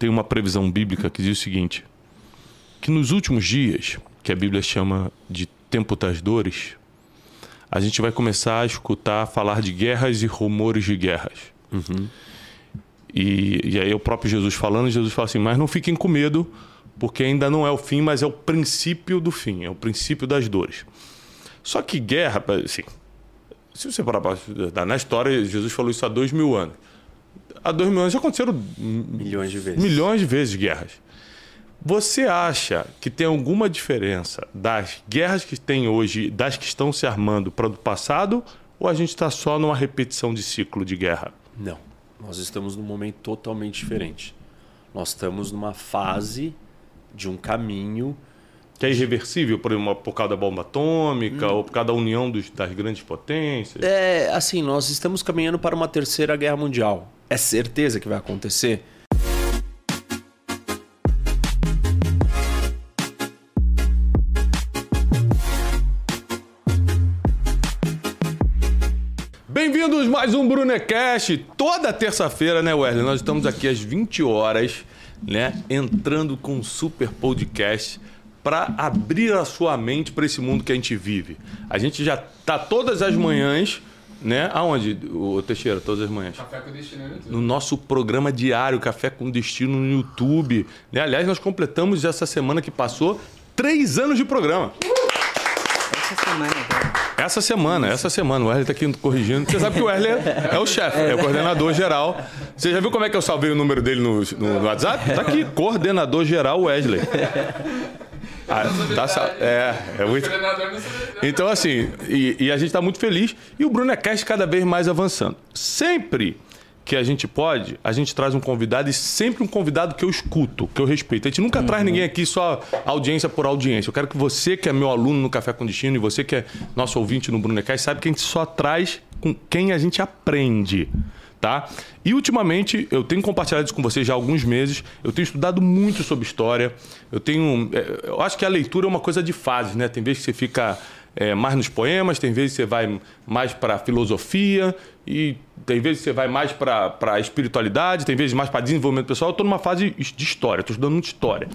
tem uma previsão bíblica que diz o seguinte: que nos últimos dias, que a Bíblia chama de tempo das dores, a gente vai começar a escutar falar de guerras e rumores de guerras. Uhum. E, e aí o próprio Jesus falando, Jesus fala assim: mas não fiquem com medo, porque ainda não é o fim, mas é o princípio do fim, é o princípio das dores. Só que guerra, assim, se você parar para na história, Jesus falou isso há dois mil anos. Há dois mil anos já aconteceram milhões de vezes, milhões de vezes guerras. Você acha que tem alguma diferença das guerras que tem hoje, das que estão se armando para o passado, ou a gente está só numa repetição de ciclo de guerra? Não. Nós estamos num momento totalmente diferente. Nós estamos numa fase de um caminho que é irreversível por, uma, por causa da bomba atômica hum. ou por causa da união dos, das grandes potências? É, assim, nós estamos caminhando para uma terceira guerra mundial. É certeza que vai acontecer? Bem-vindos mais um Brunecast. Toda terça-feira, né, Wesley? Nós estamos aqui às 20 horas, né, entrando com um super podcast para abrir a sua mente para esse mundo que a gente vive. A gente já tá todas as manhãs, né? Aonde, o Teixeira, todas as manhãs? Café com Destino no YouTube. No nosso programa diário, Café com Destino no YouTube. Né? Aliás, nós completamos essa semana que passou três anos de programa. Essa semana, cara. Essa semana, essa semana. O Wesley está aqui corrigindo. Você sabe que o Wesley é o chefe, é o coordenador geral. Você já viu como é que eu salvei o número dele no, no WhatsApp? Tá aqui, coordenador geral Wesley. Ah, tá, é, é muito... Então, assim, e, e a gente está muito feliz. E o Brunecast cada vez mais avançando. Sempre que a gente pode, a gente traz um convidado e sempre um convidado que eu escuto, que eu respeito. A gente nunca uhum. traz ninguém aqui só audiência por audiência. Eu quero que você, que é meu aluno no Café com Destino, e você que é nosso ouvinte no Brunecast, sabe que a gente só traz com quem a gente aprende tá? E ultimamente eu tenho compartilhado isso com vocês já há alguns meses. Eu tenho estudado muito sobre história. Eu tenho, é, eu acho que a leitura é uma coisa de fases, né? Tem vezes que você fica é, mais nos poemas, tem vezes que você vai mais para filosofia e tem vezes que você vai mais para a espiritualidade, tem vezes mais para desenvolvimento pessoal. Eu estou numa fase de história, estou estudando muito história.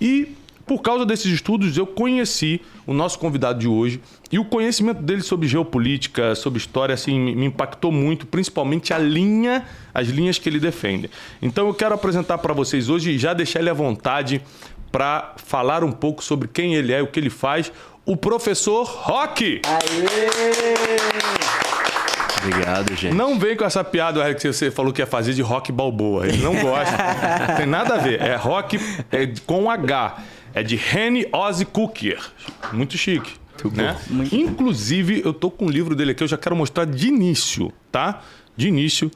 E por causa desses estudos, eu conheci o nosso convidado de hoje e o conhecimento dele sobre geopolítica, sobre história, assim, me impactou muito, principalmente a linha, as linhas que ele defende. Então eu quero apresentar para vocês hoje e já deixar ele à vontade para falar um pouco sobre quem ele é o que ele faz, o professor Rock. Obrigado, gente. Não vem com essa piada Eric, que você falou que ia fazer de rock balboa. Ele não gosta. Tem nada a ver. É rock é com H. É de Henny Ozzy Cooker. Muito chique. Muito né? Muito Inclusive, eu tô com um livro dele aqui, eu já quero mostrar de início, tá? De início,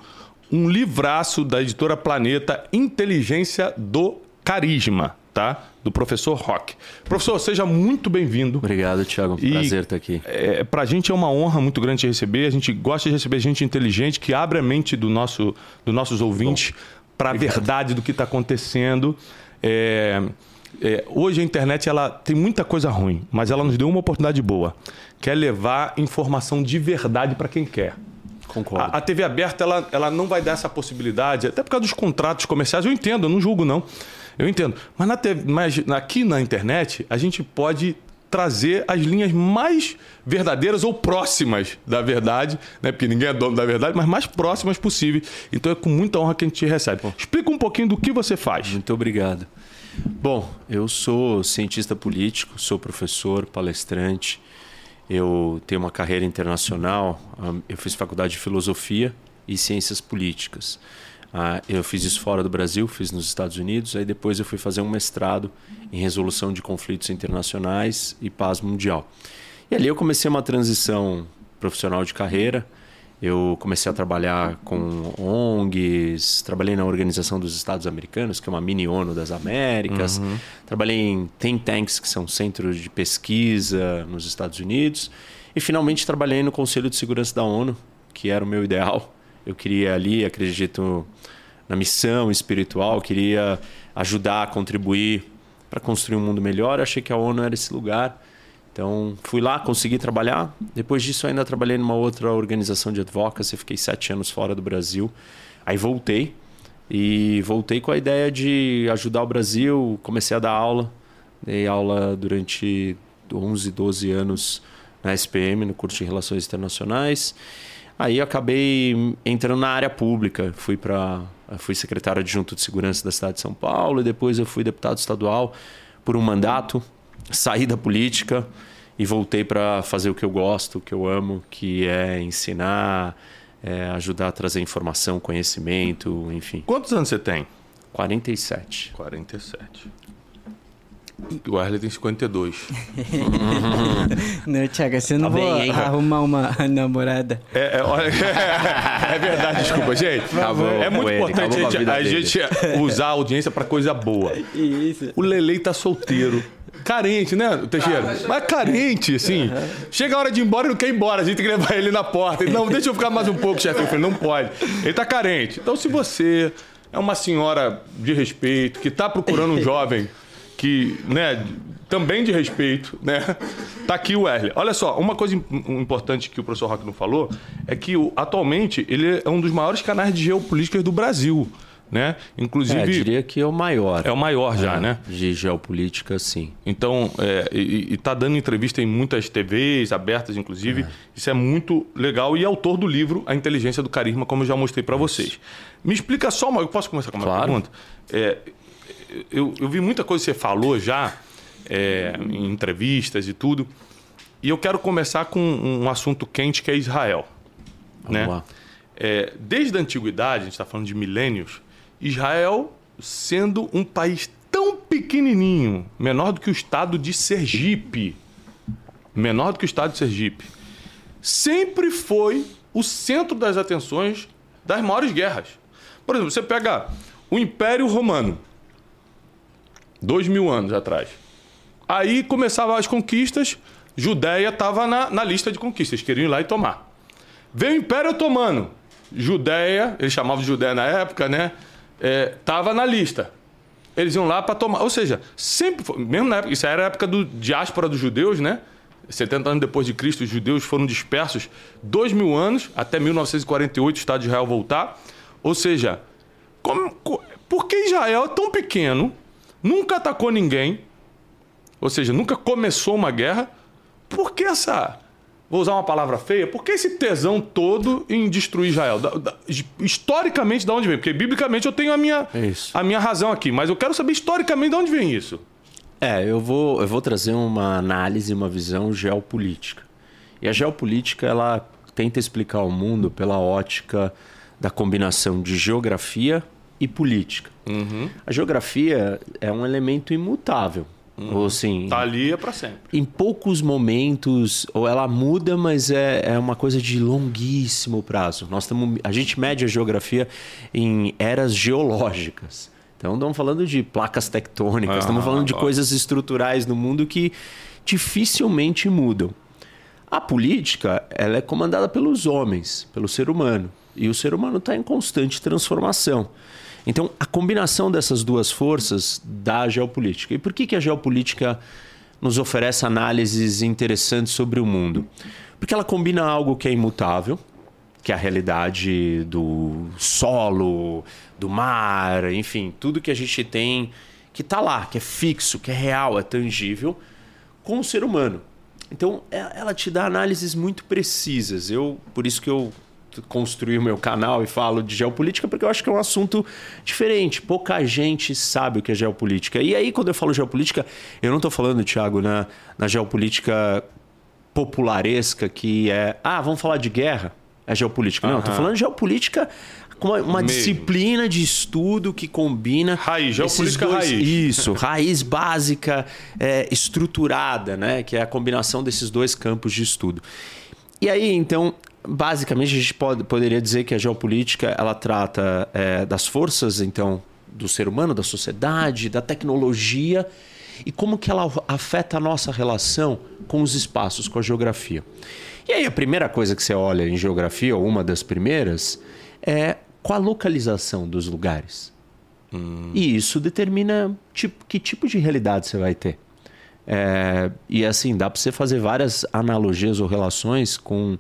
um livraço da editora Planeta, Inteligência do Carisma, tá? Do professor Rock. Professor, seja muito bem-vindo. Obrigado, Thiago. E Prazer estar aqui. É, pra gente é uma honra muito grande te receber. A gente gosta de receber gente inteligente que abre a mente do nosso, dos nossos ouvintes para a verdade do que está acontecendo. É, é, hoje a internet ela tem muita coisa ruim, mas ela nos deu uma oportunidade boa, que é levar informação de verdade para quem quer. Concordo. A, a, TV aberta ela, ela não vai dar essa possibilidade, até por causa dos contratos comerciais. Eu entendo, eu não julgo não. Eu entendo. Mas, na TV, mas aqui na internet a gente pode trazer as linhas mais verdadeiras ou próximas da verdade, né? porque ninguém é dono da verdade, mas mais próximas possível. Então é com muita honra que a gente te recebe. Explica um pouquinho do que você faz. Muito obrigado. Bom, eu sou cientista político, sou professor, palestrante. Eu tenho uma carreira internacional. Eu fiz faculdade de filosofia e ciências políticas. Ah, eu fiz isso fora do Brasil, fiz nos Estados Unidos. Aí depois eu fui fazer um mestrado em resolução de conflitos internacionais e paz mundial. E ali eu comecei uma transição profissional de carreira eu comecei a trabalhar com ONGs, trabalhei na Organização dos Estados Americanos, que é uma mini ONU das Américas. Uhum. Trabalhei em think tanks, que são centros de pesquisa nos Estados Unidos. E finalmente trabalhei no Conselho de Segurança da ONU, que era o meu ideal. Eu queria ali, acredito na missão espiritual, queria ajudar, contribuir para construir um mundo melhor. achei que a ONU era esse lugar. Então, fui lá, consegui trabalhar. Depois disso, ainda trabalhei numa outra organização de advocacy. Fiquei sete anos fora do Brasil. Aí voltei E voltei com a ideia de ajudar o Brasil, comecei a dar aula. Dei aula durante 11, 12 anos na SPM, no curso de Relações Internacionais. Aí acabei entrando na área pública, fui para fui secretário adjunto de segurança da cidade de São Paulo e depois eu fui deputado estadual por um mandato, saí da política e voltei para fazer o que eu gosto, o que eu amo, que é ensinar, é ajudar a trazer informação, conhecimento, enfim. Quantos anos você tem? 47. 47. O Wesley tem 52. não, Thiago, você não Tá vai bem, arrumar uma namorada. É, é, olha, é verdade, desculpa, gente. Acabou é muito ele, importante a gente, a gente usar a audiência pra coisa boa. Isso. O Lelei tá solteiro. Carente, né, Teixeira? Mas carente, assim. Chega a hora de ir embora e não quer ir embora. A gente tem que levar ele na porta. Ele, não, deixa eu ficar mais um pouco, chefe. Eu falei, não pode. Ele tá carente. Então, se você é uma senhora de respeito, que tá procurando um jovem que, né, também de respeito, né? Tá aqui o Wesley. Olha só, uma coisa im- importante que o professor Rock não falou é que atualmente ele é um dos maiores canais de geopolítica do Brasil, né? Inclusive É, diria que é o maior. é o maior já, É, né? De geopolítica, sim. Então, é, e, e tá dando entrevista em muitas TVs, abertas inclusive. Isso é muito legal. E é autor do livro A Inteligência do Carisma, como eu já mostrei para vocês. Me explica só uma. Eu posso começar com uma Claro. pergunta? É, eu, eu vi muita coisa que você falou já é, em entrevistas e tudo. E eu quero começar com um assunto quente que é Israel. Vamos né? lá. É, desde a antiguidade, a gente está falando de milênios, Israel sendo um país tão pequenininho, menor do que o estado de Sergipe, menor do que o estado de Sergipe, sempre foi o centro das atenções das maiores guerras. Por exemplo, você pega o Império Romano, dois mil anos atrás. Aí começavam as conquistas, Judéia estava na, na lista de conquistas, queriam ir lá e tomar. Veio o Império Otomano. Judéia, eles chamavam de Judéia na época, né? Estava na lista. Eles iam lá para tomar. Ou seja, sempre foi, mesmo na época, isso era a época do diáspora dos judeus, né? 70 anos depois de Cristo, os judeus foram dispersos dois mil anos, até 1948 o Estado de Israel voltar. Ou seja, como, co- por que Israel é tão pequeno, nunca atacou ninguém, ou seja, nunca começou uma guerra, por que essa. Vou usar uma palavra feia, por que esse tesão todo em destruir Israel? Da- da- historicamente, de onde vem? Porque biblicamente eu tenho a minha, Isso. a minha razão aqui, mas eu quero saber historicamente de onde vem isso. É, eu vou, eu vou trazer uma análise, uma visão geopolítica. E a geopolítica, ela tenta explicar o mundo pela ótica da combinação de geografia e política. A geografia é um elemento imutável. Ou assim, Tá ali é para sempre. em poucos momentos, ou ela muda, mas é, é uma coisa de longuíssimo prazo. Nós tamo, a gente mede a geografia em eras geológicas. Então, estamos falando de placas tectônicas, Ah, estamos falando de ó. coisas estruturais no mundo que dificilmente mudam. A política ela é comandada pelos homens, pelo ser humano. E o ser humano está em constante transformação. Então, a combinação dessas duas forças dá a geopolítica. E por que, que a geopolítica nos oferece análises interessantes sobre o mundo? Porque ela combina algo que é imutável, que é a realidade do solo, do mar, enfim, tudo que a gente tem que está lá, que é fixo, que é real, é tangível, com o ser humano. Então, é- ela te dá análises muito precisas. Eu, por isso que eu construí o meu canal e falo de geopolítica, porque eu acho que é um assunto diferente. Pouca gente sabe o que é geopolítica. E aí, quando eu falo geopolítica, eu não estou falando, Thiago, na, na geopolítica popularesca, que é, ah, vamos falar de guerra, é geopolítica. Não, estou falando de geopolítica com uma, uma disciplina de estudo que combina Raiz, geopolítica dois- raiz. Isso, raiz básica, é, estruturada, né? Que é a combinação desses dois campos de estudo. E aí, então, basicamente, a gente pode, poderia dizer que a geopolítica ela trata é, das forças, então, do ser humano, da sociedade, da tecnologia e como que ela afeta a nossa relação com os espaços, com a geografia. E aí, a primeira coisa que você olha em geografia, ou uma das primeiras, é qual a localização dos lugares. E isso determina tipo, que tipo de realidade você vai ter. É, e assim, dá para você fazer várias analogias ou relações com,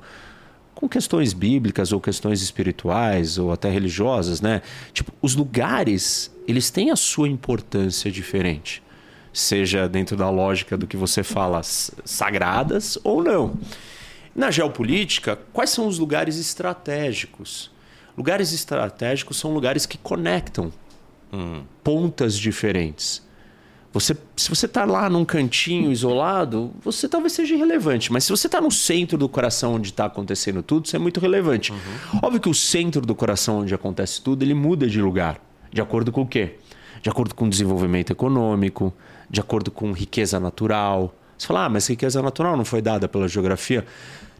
com questões bíblicas ou questões espirituais ou até religiosas, né? Tipo, os lugares, eles têm a sua importância diferente. Seja dentro da lógica do que você fala, sagradas ou não. Na geopolítica, quais são os lugares estratégicos? Lugares estratégicos são lugares que conectam hum. pontas diferentes. Você, se você está lá num cantinho isolado, você talvez seja irrelevante. Mas se você está no centro do coração onde está acontecendo tudo, isso é muito relevante. Uhum. Óbvio que o centro do coração onde acontece tudo, ele muda de lugar. De acordo com o quê? De acordo com o desenvolvimento econômico, de acordo com riqueza natural. Você fala, ah, mas riqueza natural não foi dada pela geografia.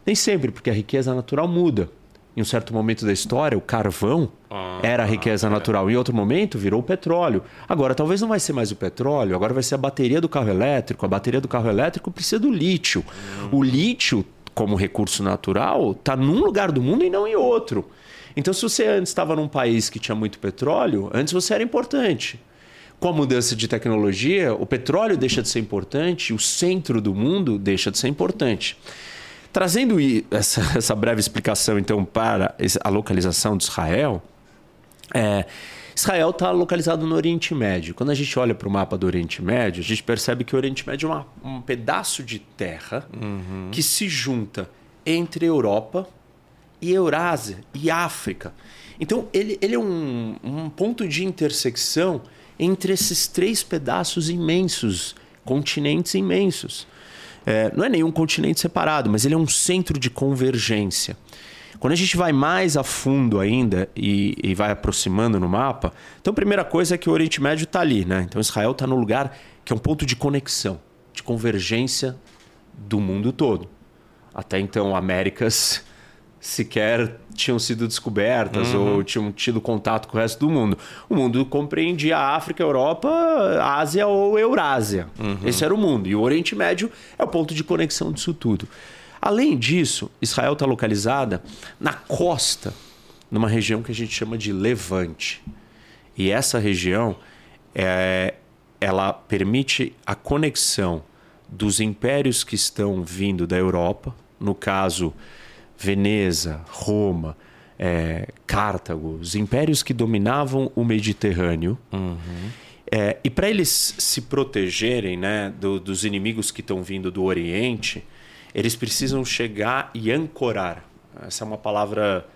Nem sempre, porque a riqueza natural muda em um certo momento da história, o carvão ah, era a riqueza ah, natural. Em outro momento, virou o petróleo. Agora, talvez não vai ser mais o petróleo, agora vai ser a bateria do carro elétrico. A bateria do carro elétrico precisa do lítio. Hum. O lítio, como recurso natural, está num lugar do mundo e não em outro. Então, se você antes estava num país que tinha muito petróleo, antes você era importante. Com a mudança de tecnologia, o petróleo deixa de ser importante, o centro do mundo deixa de ser importante. Trazendo essa, essa breve explicação, então, para a localização de Israel, é, Israel está localizado no Oriente Médio. Quando a gente olha para o mapa do Oriente Médio, a gente percebe que o Oriente Médio é uma, um pedaço de terra uhum. que se junta entre Europa e Eurásia e África. Então, ele, ele é um, um ponto de intersecção entre esses três pedaços imensos, continentes imensos. É, não é nenhum continente separado, mas ele é um centro de convergência. Quando a gente vai mais a fundo ainda e, e vai aproximando no mapa, então a primeira coisa é que o Oriente Médio está ali, né? Então Israel está no lugar que é um ponto de conexão, de convergência do mundo todo. Até então, Américas sequer tinham sido descobertas uhum. ou tinham tido contato com o resto do mundo. O mundo compreendia a África, a Europa, a Ásia ou Eurásia. Uhum. Esse era o mundo. E o Oriente Médio é o ponto de conexão disso tudo. Além disso, Israel está localizada na costa, numa região que a gente chama de Levante. E essa região é, ela permite a conexão dos impérios que estão vindo da Europa, no caso Veneza, Roma, é, Cartago, os impérios que dominavam o Mediterrâneo. Uhum. É, e para eles se protegerem né, do, dos inimigos que estão vindo do Oriente, eles precisam chegar e ancorar. Essa é uma palavra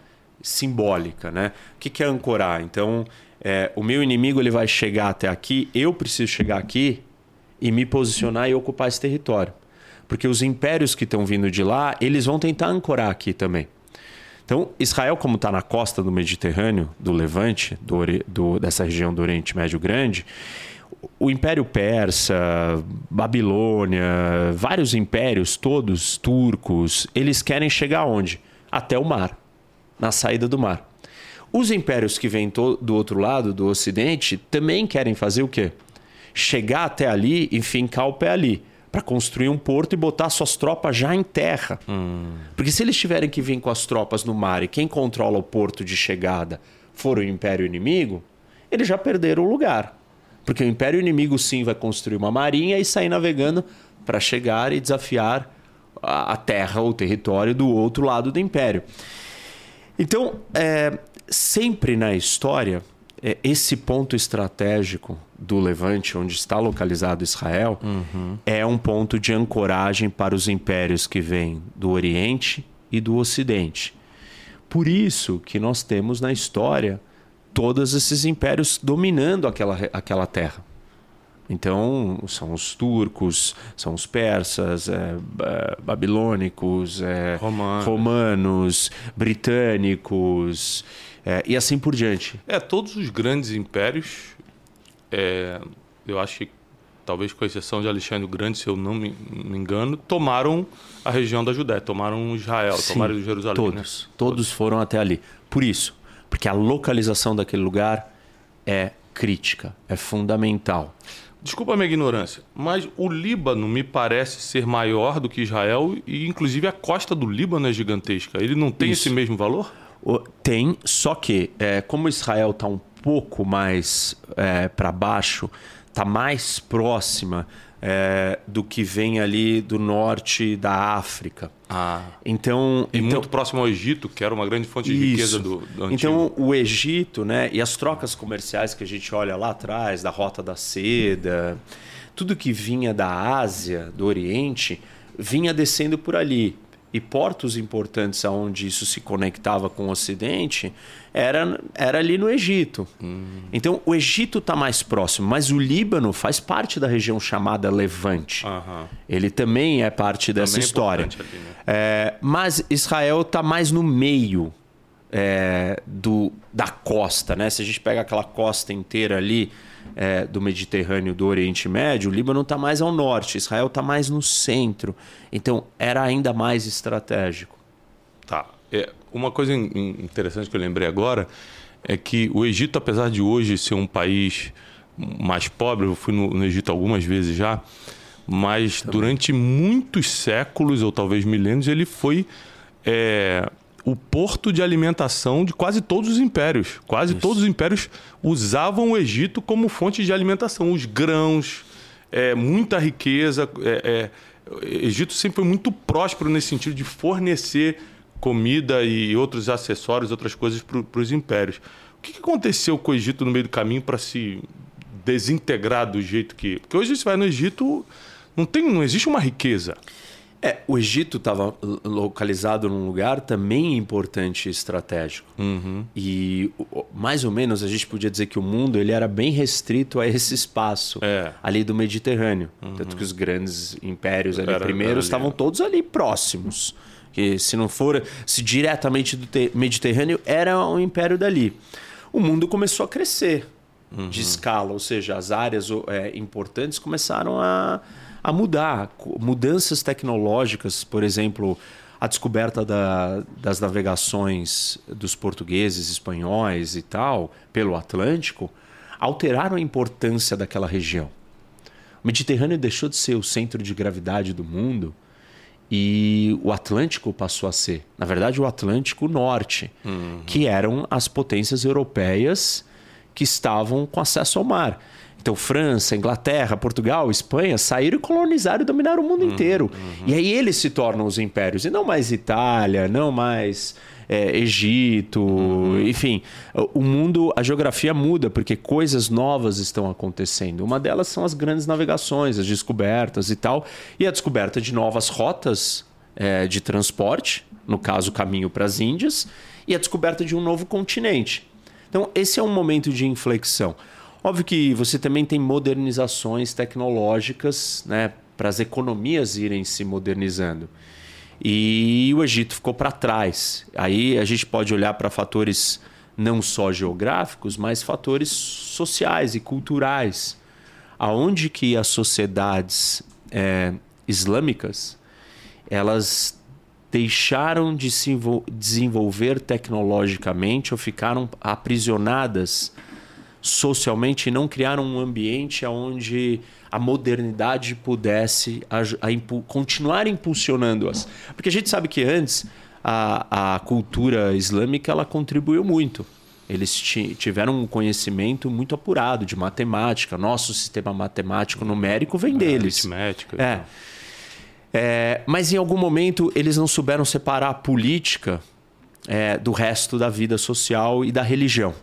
simbólica, né? O que, que é ancorar? Então, é, o meu inimigo ele vai chegar até aqui, eu preciso chegar aqui e me posicionar e ocupar esse território. Porque os impérios que estão vindo de lá, eles vão tentar ancorar aqui também. Então, Israel, como está na costa do Mediterrâneo, do Levante, do, do, dessa região do Oriente Médio Grande, o Império Persa, Babilônia, vários impérios, todos turcos, eles querem chegar onde? Até o mar, na saída do mar. Os impérios que vêm do outro lado, do Ocidente, também querem fazer o quê? Chegar até ali e fincar o pé ali para construir um porto e botar suas tropas já em terra. Hum. Porque se eles tiverem que vir com as tropas no mar e quem controla o porto de chegada for o império inimigo, eles já perderam o lugar. Porque o império inimigo sim vai construir uma marinha e sair navegando para chegar e desafiar a terra ou território do outro lado do império. Então, é, sempre na história, esse ponto estratégico do Levante, onde está localizado Israel, uhum. é um ponto de ancoragem para os impérios que vêm do Oriente e do Ocidente. Por isso que nós temos na história todos esses impérios dominando aquela, aquela terra. Então, são os turcos, são os persas, é, babilônicos, é, romanos. romanos. britânicos é, e assim por diante. É, todos os grandes impérios é, eu acho que talvez com exceção de Alexandre o Grande, se eu não me, me engano, tomaram a região da Judéia, tomaram Israel, Sim, tomaram Jerusalém. Todos, né? todos foram até ali. Por isso, porque a localização daquele lugar é crítica, é fundamental. Desculpa a minha ignorância, mas o Líbano me parece ser maior do que Israel e, inclusive, a costa do Líbano é gigantesca. Ele não tem Isso. esse mesmo valor? Tem, só que, é, como Israel está um pouco mais é, para baixo, está mais próxima é, do que vem ali do norte da África. Ah. Então, E então muito próximo ao Egito, que era uma grande fonte de riqueza isso. do, do antigo. Então, o Egito, né, e as trocas comerciais que a gente olha lá atrás, da Rota da Seda, tudo que vinha da Ásia, do Oriente, vinha descendo por ali. E portos importantes aonde isso se conectava com o Ocidente era, era ali no Egito. Então, o Egito está mais próximo, mas o Líbano faz parte da região chamada Levante. Aham. Ele também é parte dessa Também é história. ali, né? É, mas Israel está mais no meio é, do, da costa, né? Se a gente pega aquela costa inteira ali é, do Mediterrâneo, do Oriente Médio, o Líbano está mais ao norte, Israel está mais no centro. Então era ainda mais estratégico. Tá. É, uma coisa in- in- interessante que eu lembrei agora é que o Egito, apesar de hoje ser um país mais pobre, eu fui no, no Egito algumas vezes já, mas durante muitos séculos, ou talvez milênios, ele foi é, o porto de alimentação de quase todos os impérios. Quase todos os impérios usavam o Egito como fonte de alimentação. Os grãos, é, muita riqueza. É, é, o Egito sempre foi muito próspero nesse sentido de fornecer comida e outros acessórios, outras coisas para os impérios. O que, que aconteceu com o Egito no meio do caminho para se desintegrar do jeito que. Porque hoje você vai no Egito, não, tem, não existe uma riqueza. É, o Egito estava localizado num lugar também importante e estratégico. E o- o- mais ou menos a gente podia dizer que o mundo ele era bem restrito a esse espaço É. ali do Mediterrâneo. Tanto que os grandes impérios ali Era- primeiros estavam né? todos ali próximos. Que se não for se diretamente do te- Mediterrâneo, era um império dali. O mundo começou a crescer de escala, ou seja, as áreas é, importantes começaram a, a mudar. Mudanças tecnológicas, por exemplo, a descoberta da- das navegações dos portugueses, espanhóis e tal, pelo Atlântico, alteraram a importância daquela região. O Mediterrâneo deixou de ser o centro de gravidade do mundo e o Atlântico passou a ser. Na verdade, o Atlântico Norte, que eram as potências europeias que estavam com acesso ao mar. Então, França, Inglaterra, Portugal, Espanha saíram e colonizaram e dominaram o mundo inteiro. E aí eles se tornam os impérios, e não mais Itália, não mais é, Egito, enfim. O mundo, a geografia muda porque coisas novas estão acontecendo. Uma delas são as grandes navegações, as descobertas e tal, e a descoberta de novas rotas é, de transporte, no caso, o caminho para as Índias, e a descoberta de um novo continente. Então, esse é um momento de inflexão. Óbvio que você também tem modernizações tecnológicas né, para as economias irem se modernizando. E o Egito ficou para trás. Aí a gente pode olhar para fatores não só geográficos, mas fatores sociais e culturais. Aonde que as sociedades é, islâmicas elas deixaram de se envol- desenvolver tecnologicamente ou ficaram aprisionadas socialmente e não criaram um ambiente onde a modernidade pudesse aj- a impu- continuar impulsionando-as. Porque a gente sabe que antes a, a cultura islâmica ela contribuiu muito. Eles ti- tiveram um conhecimento muito apurado de matemática. Nosso sistema matemático numérico vem deles. Aritmética. É. É, mas em algum momento eles não souberam separar a política é, do resto da vida social e da religião.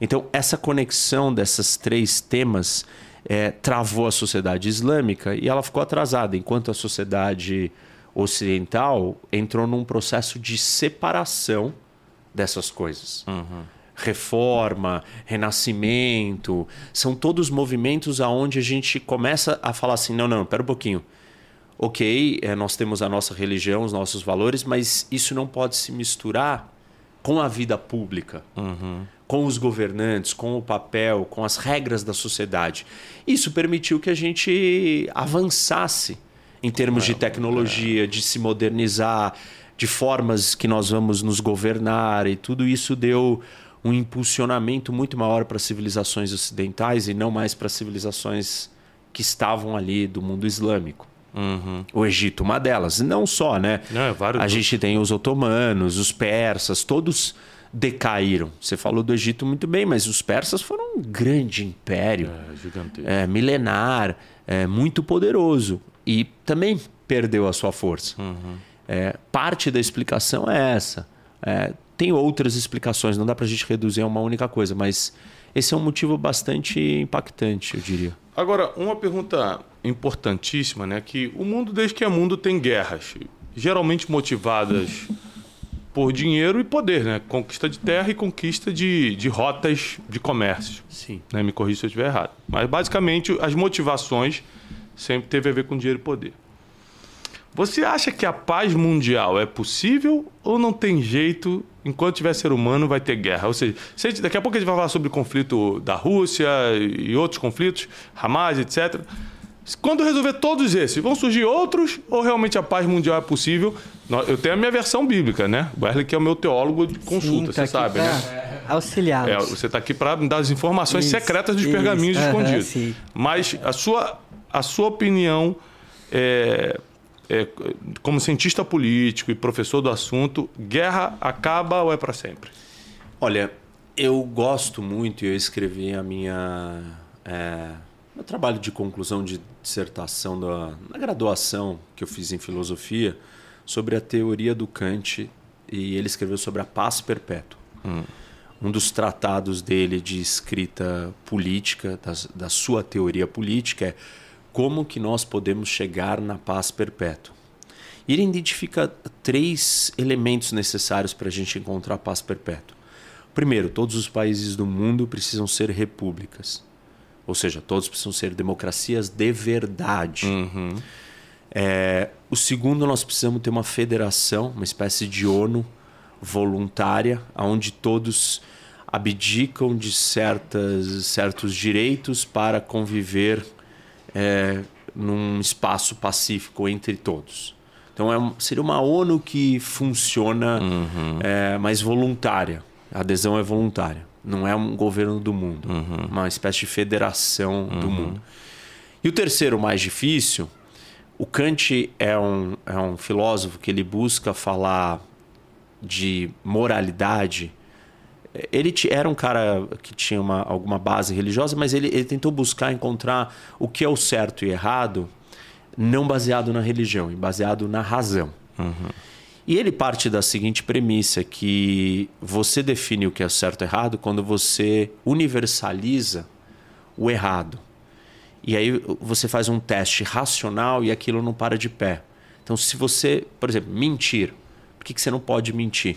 Então, essa conexão dessas três temas é, travou a sociedade islâmica e ela ficou atrasada, enquanto a sociedade ocidental entrou num processo de separação dessas coisas. Reforma, renascimento, são todos movimentos aonde a gente começa a falar assim, não, não, pera um pouquinho. Ok, eh, nós temos a nossa religião, os nossos valores, mas isso não pode se misturar com a vida pública, com os governantes, com o papel, com as regras da sociedade. Isso permitiu que a gente avançasse em termos de tecnologia, de se modernizar, de formas que nós vamos nos governar, e tudo isso deu um impulsionamento muito maior para as civilizações ocidentais e não mais para as civilizações que estavam ali do mundo islâmico. O Egito, uma delas. Não só, né? Não, é vários a gente tem os otomanos, os persas, todos decaíram. Você falou do Egito muito bem, mas os persas foram um grande império, É, gigantesco. é, milenar, é, muito poderoso e também perdeu a sua força. É, parte da explicação é essa. É, tem outras explicações, não dá para a gente reduzir a uma única coisa, mas esse é um motivo bastante impactante, eu diria. Agora, uma pergunta importantíssima, né? Que o mundo, desde que é mundo, tem guerras. Geralmente motivadas por dinheiro e poder, né? Conquista de terra e conquista de, de rotas de comércio. Sim. Né? Me corrija se eu estiver errado. Mas, basicamente, as motivações sempre teve a ver com dinheiro e poder. Você acha que a paz mundial é possível ou não tem jeito? Enquanto tiver ser humano, vai ter guerra. Ou seja, daqui a pouco a gente vai falar sobre o conflito da Rússia e outros conflitos, Hamas, etc. Quando resolver todos esses, vão surgir outros ou realmente a paz mundial é possível? Eu tenho a minha versão bíblica, né? O Wesley que é o meu teólogo de consulta, Sim, você tô sabe, né? Auxiliá-los. É, você está aqui para me dar as informações Isso, secretas dos isso, pergaminhos escondidos. sim. Mas a sua, a sua opinião, é, é, como cientista político e professor do assunto, guerra acaba ou é para sempre? Olha, eu gosto muito e eu escrevi a minha é, meu trabalho de conclusão de dissertação da na graduação que eu fiz em filosofia sobre a teoria do Kant e ele escreveu sobre a paz perpétua. Um dos tratados dele de escrita política, das- da sua teoria política, é como que nós podemos chegar na paz perpétua. E ele identifica três elementos necessários para a gente encontrar a paz perpétua. Primeiro, todos os países do mundo precisam ser repúblicas. Ou seja, todos precisam ser democracias de verdade. É, o segundo, nós precisamos ter uma federação, uma espécie de ONU voluntária, onde todos abdicam de certas, certos direitos para conviver é, num espaço pacífico entre todos. Então é, seria uma ONU que funciona, é, mas voluntária. A adesão é voluntária. Não é um governo do mundo. Uma espécie de federação do mundo. E o terceiro, mais difícil, o Kant é um, é um filósofo que ele busca falar de moralidade. Ele era um cara que tinha uma, alguma base religiosa, mas ele, ele tentou buscar encontrar o que é o certo e errado, não baseado na religião, e baseado na razão. E ele parte da seguinte premissa: que você define o que é certo e errado quando você universaliza o errado. E aí você faz um teste racional e aquilo não para de pé. Então, se você, por exemplo, mentir, por que, que você não pode mentir?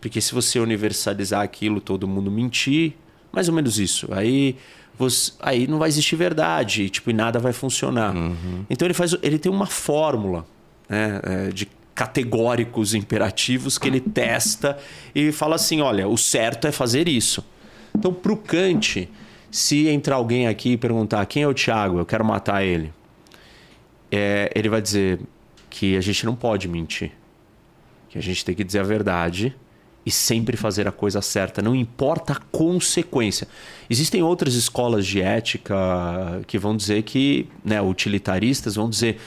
Porque se você universalizar aquilo, todo mundo mentir, mais ou menos isso. Aí, você, aí não vai existir verdade, tipo, e nada vai funcionar. Então ele faz, ele tem uma fórmula né, é, de categóricos imperativos que ele testa e fala assim: olha, o certo é fazer isso. Então, para o Kant, se entrar alguém aqui e perguntar quem é o Tiago, eu quero matar ele, é, ele vai dizer que a gente não pode mentir, que a gente tem que dizer a verdade e sempre fazer a coisa certa, não importa a consequência. Existem outras escolas de ética que vão dizer que, né, utilitaristas vão dizer,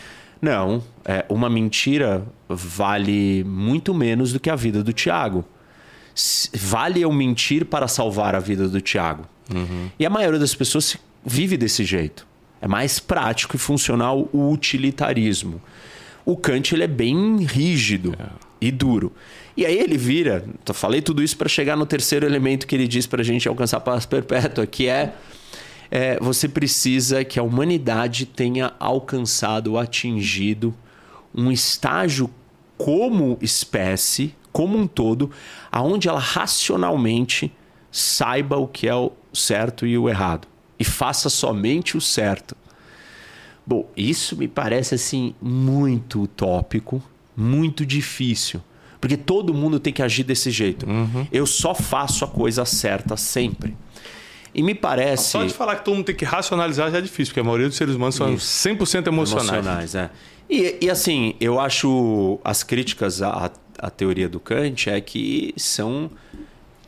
não, é, uma mentira vale muito menos do que a vida do Tiago. Vale eu mentir para salvar a vida do Tiago. E a maioria das pessoas vive desse jeito. É mais prático e funcional o utilitarismo. O Kant ele é bem rígido e duro. E aí ele vira, falei tudo isso para chegar no terceiro elemento que ele diz para a gente alcançar a paz perpétua, que é, é, você precisa que a humanidade tenha alcançado, atingido um estágio como espécie, como um todo, aonde ela racionalmente saiba o que é o certo e o errado e faça somente o certo. Bom, isso me parece assim muito utópico, muito difícil, porque todo mundo tem que agir desse jeito. Eu só faço a coisa certa sempre. E me parece Só de falar que todo mundo tem que racionalizar já é difícil, porque a maioria dos seres humanos são 100% emocionais. emocionais, é. E, e assim, eu acho as críticas à, à teoria do Kant é que são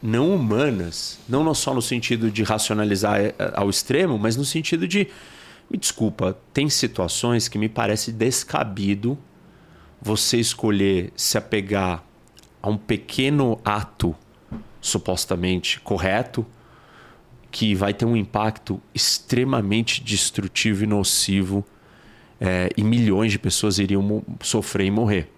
não humanas, não só no sentido de racionalizar eh, ao extremo, mas no sentido de, me desculpa, tem situações que me parece descabido você escolher se apegar a um pequeno ato supostamente correto, que vai ter um impacto extremamente destrutivo e nocivo é, e milhões de pessoas iriam sofrer e morrer.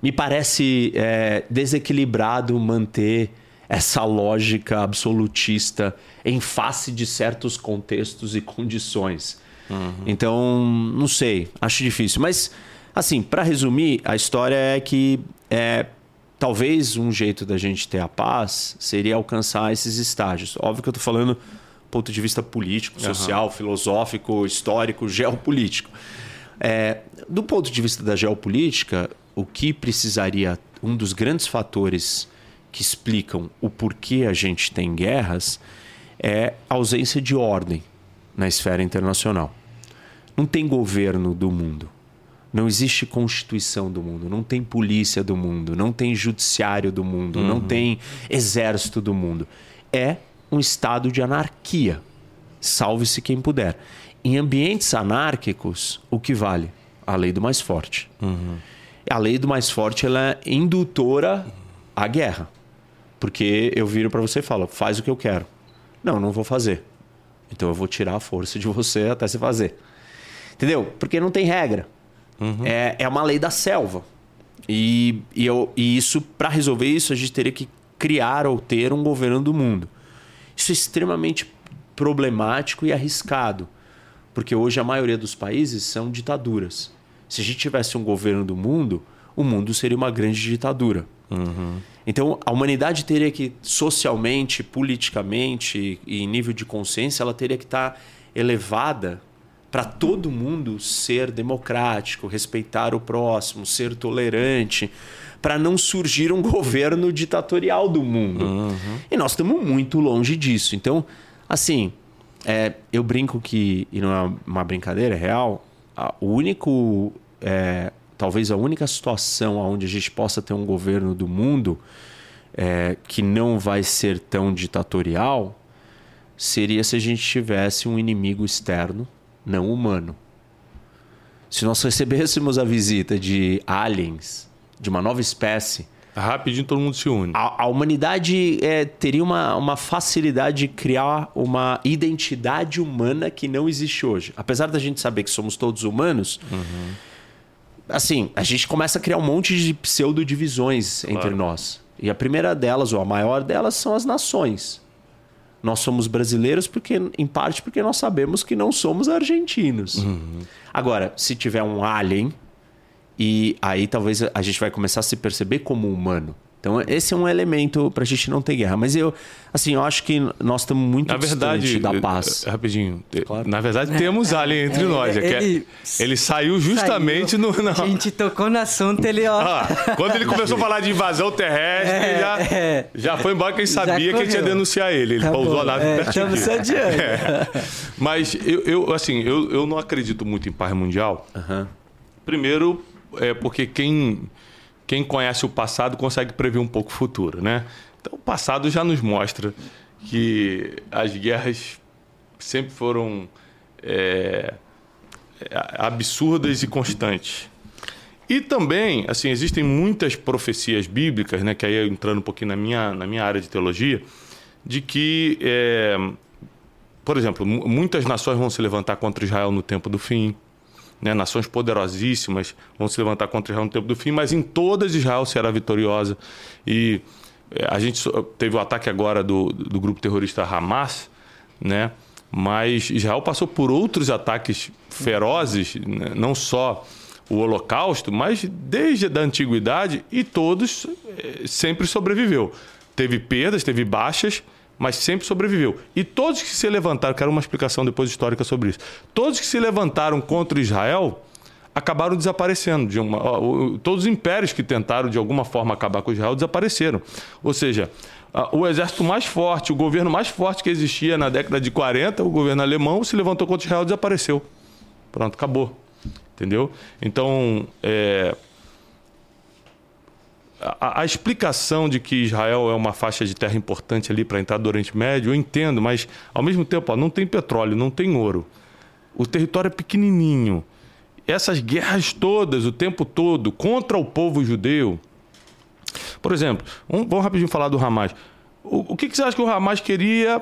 Me parece é, desequilibrado manter essa lógica absolutista em face de certos contextos e condições. Uhum. Então, não sei, acho difícil. Mas, assim, para resumir, a história é que é, talvez um jeito da gente ter a paz seria alcançar esses estágios. Óbvio que eu estou falando do ponto de vista político, social, uhum. filosófico, histórico, geopolítico. É, do ponto de vista da geopolítica, o que precisaria, um dos grandes fatores que explicam o porquê a gente tem guerras é a ausência de ordem na esfera internacional. Não tem governo do mundo. Não existe constituição do mundo, não tem polícia do mundo, não tem judiciário do mundo, uhum. não tem exército do mundo. É um estado de anarquia. Salve-se quem puder. Em ambientes anárquicos, o que vale? A lei do mais forte. Uhum. A lei do mais forte ela é indutora à guerra. Porque eu viro para você e falo, faz o que eu quero. Não, não vou fazer. Então eu vou tirar a força de você até você fazer. Entendeu? Porque não tem regra. Uhum. É, é uma lei da selva. E, e, eu, e isso, para resolver isso, a gente teria que criar ou ter um governo do mundo. Isso é extremamente problemático e arriscado. Porque hoje a maioria dos países são ditaduras. Se a gente tivesse um governo do mundo, o mundo seria uma grande ditadura. Uhum. Então, a humanidade teria que, socialmente, politicamente e em nível de consciência, ela teria que estar tá elevada para todo mundo ser democrático, respeitar o próximo, ser tolerante, para não surgir um governo ditatorial do mundo. Uhum. E nós estamos muito longe disso. Então, assim, é, eu brinco que, e não é uma brincadeira, é real, a, o único. É, talvez a única situação onde a gente possa ter um governo do mundo é, que não vai ser tão ditatorial seria se a gente tivesse um inimigo externo não humano. Se nós recebêssemos a visita de aliens, de uma nova espécie. Rapidinho todo mundo se une. A, a humanidade é, teria uma, uma facilidade de criar uma identidade humana que não existe hoje. Apesar da gente saber que somos todos humanos, uhum assim, a gente começa a criar um monte de pseudo-divisões claro. entre nós. E a primeira delas, ou a maior delas, são as nações. Nós somos brasileiros porque, em parte, porque nós sabemos que não somos argentinos. Uhum. Agora, se tiver um alien, e aí talvez a gente vai começar a se perceber como humano. Então, esse é um elemento para a gente não ter guerra. Mas eu, assim, eu acho que nós estamos muito na verdade, da paz. Eh, rapidinho. Eh, claro. Na verdade, temos alien entre é, nós. É ele, é, ele saiu justamente saiu, no. Não. A gente tocou no assunto, ele, ó. Ah, quando ele começou a falar de invasão terrestre, é, já, é. já foi embora que ele sabia que a gente ia denunciar ele. Ele tá pousou a nave é, Estamos adiante. É. Mas eu, eu, assim, eu, eu não acredito muito em paz mundial. Primeiro, é porque quem quem conhece o passado consegue prever um pouco o futuro, né? Então, o passado já nos mostra que as guerras sempre foram é, absurdas e constantes. E também, assim, existem muitas profecias bíblicas, né, que aí entrando um pouquinho na minha, na minha área de teologia, de que, é, por exemplo, muitas nações vão se levantar contra Israel no tempo do fim né, nações poderosíssimas vão se levantar contra Israel no tempo do fim, mas em todas Israel será vitoriosa. E é, a gente teve o ataque agora do, do grupo terrorista Hamas, né? mas Israel passou por outros ataques ferozes, né? não só o Holocausto, mas desde a antiguidade e todos é, sempre sobreviveu. Teve perdas, teve baixas, mas sempre sobreviveu. E todos que se levantaram, quero uma explicação depois histórica sobre isso. Todos que se levantaram contra Israel acabaram desaparecendo. De uma, todos os impérios que tentaram de alguma forma acabar com Israel desapareceram. Ou seja, o exército mais forte, o governo mais forte que existia na década de 40, o governo alemão, se levantou contra Israel e desapareceu. Pronto, acabou. Entendeu? Então, é, a, a, explicação de que Israel é uma faixa de terra importante ali para entrar do Oriente Médio, eu entendo, mas ao mesmo tempo ó, não tem petróleo, não tem ouro. O território é pequenininho. Essas guerras todas, o tempo todo, contra o povo judeu. Por exemplo, um, vamos rapidinho falar do Hamas. O, o que, que você acha que o Hamas queria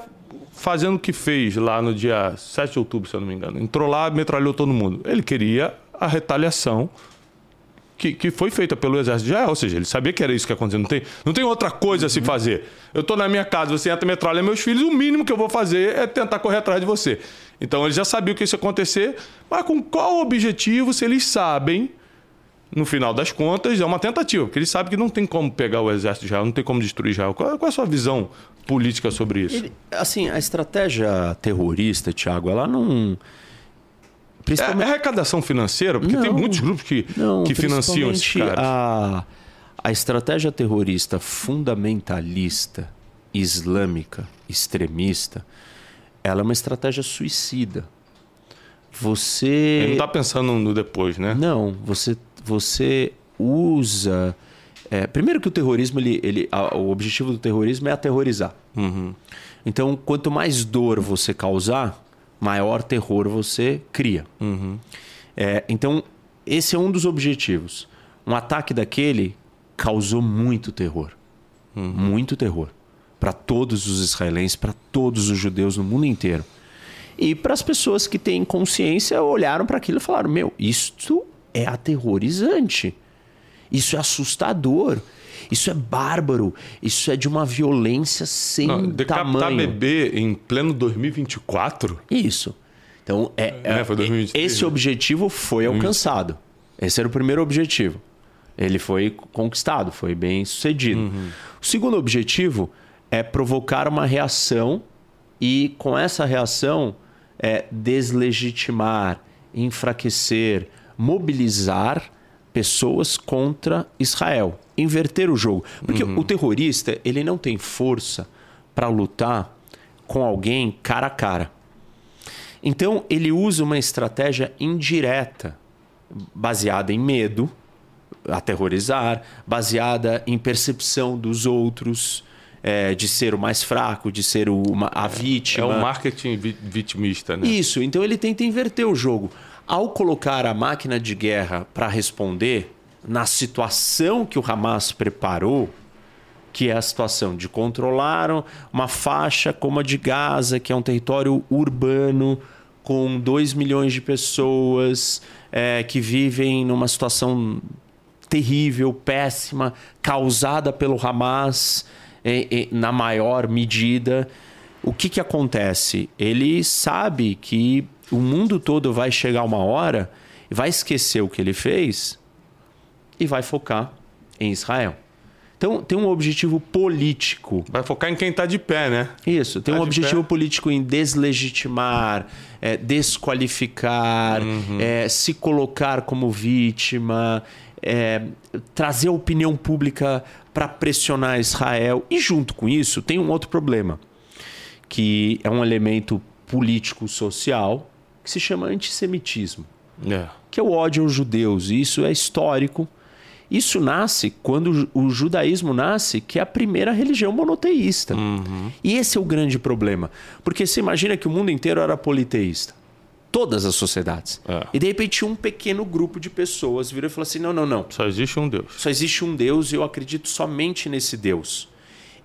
fazendo o que fez lá no dia 7 de outubro, se eu não me engano? Entrou lá, metralhou todo mundo. Ele queria a retaliação que, que foi feita pelo exército de Israel. Ou seja, ele sabia que era isso que ia acontecer. Não tem, não tem outra coisa a se fazer. Eu estou na minha casa, você entra metralha meus filhos, o mínimo que eu vou fazer é tentar correr atrás de você. Então eles já sabiam que isso ia acontecer, mas com qual objetivo, se eles sabem, no final das contas, é uma tentativa, porque eles sabem que não tem como pegar o exército de Israel, não tem como destruir Israel. Qual, qual é a sua visão política sobre isso? Ele, assim, a estratégia terrorista, Tiago, ela não Principalmente... É, é arrecadação financeira? Porque não, tem muitos grupos que, não, que financiam esses caras. A, a estratégia terrorista fundamentalista, islâmica, extremista, ela é uma estratégia suicida. Você. Ele não está pensando no depois, né? Não, você, você usa. É, primeiro que o terrorismo, ele, ele, a, o objetivo do terrorismo é aterrorizar. Uhum. Então, quanto mais dor você causar, maior terror você cria. Uhum. É, então, esse é um dos objetivos. Um ataque daquele causou muito terror. Uhum. Muito terror. Para todos os israelenses, para todos os judeus no mundo inteiro. E para as pessoas que têm consciência, olharam para aquilo e falaram: Meu, isto é aterrorizante. Isso é assustador. Isso é bárbaro. Isso é de uma violência sem Não, decapitar tamanho. bebê em pleno 2024? Isso. Então, é, é, é esse objetivo foi alcançado. Esse era o primeiro objetivo. Ele foi conquistado, foi bem sucedido. Uhum. O segundo objetivo é provocar uma reação e, com essa reação, é deslegitimar, enfraquecer, mobilizar pessoas contra Israel. Inverter o jogo. Porque uhum. o terrorista, ele não tem força para lutar com alguém cara a cara. Então, ele usa uma estratégia indireta, baseada em medo, aterrorizar, baseada em percepção dos outros, é, de ser o mais fraco, de ser o, uma, a vítima. É o marketing vitimista, né? Isso. Então, ele tenta inverter o jogo. Ao colocar a máquina de guerra para responder na situação que o Hamas preparou, que é a situação de controlar uma faixa como a de Gaza, que é um território urbano com 2 milhões de pessoas é, que vivem numa situação terrível, péssima, causada pelo Hamas é, é, na maior medida. O que, que acontece? Ele sabe que o mundo todo vai chegar uma hora, vai esquecer o que ele fez e vai focar em Israel. Então tem um objetivo político. Vai focar em quem está de pé, né? Isso. Tem tá um objetivo pé. político em deslegitimar, é, desqualificar, uhum. é, se colocar como vítima, é, trazer a opinião pública para pressionar Israel. E junto com isso tem um outro problema, que é um elemento político-social que se chama antissemitismo, é. que é o ódio aos judeus. E isso é histórico. Isso nasce quando o judaísmo nasce, que é a primeira religião monoteísta. Uhum. E esse é o grande problema. Porque você imagina que o mundo inteiro era politeísta. Todas as sociedades. É. E de repente um pequeno grupo de pessoas virou e falou assim: não, não, não. Só existe um Deus. Só existe um Deus e eu acredito somente nesse Deus.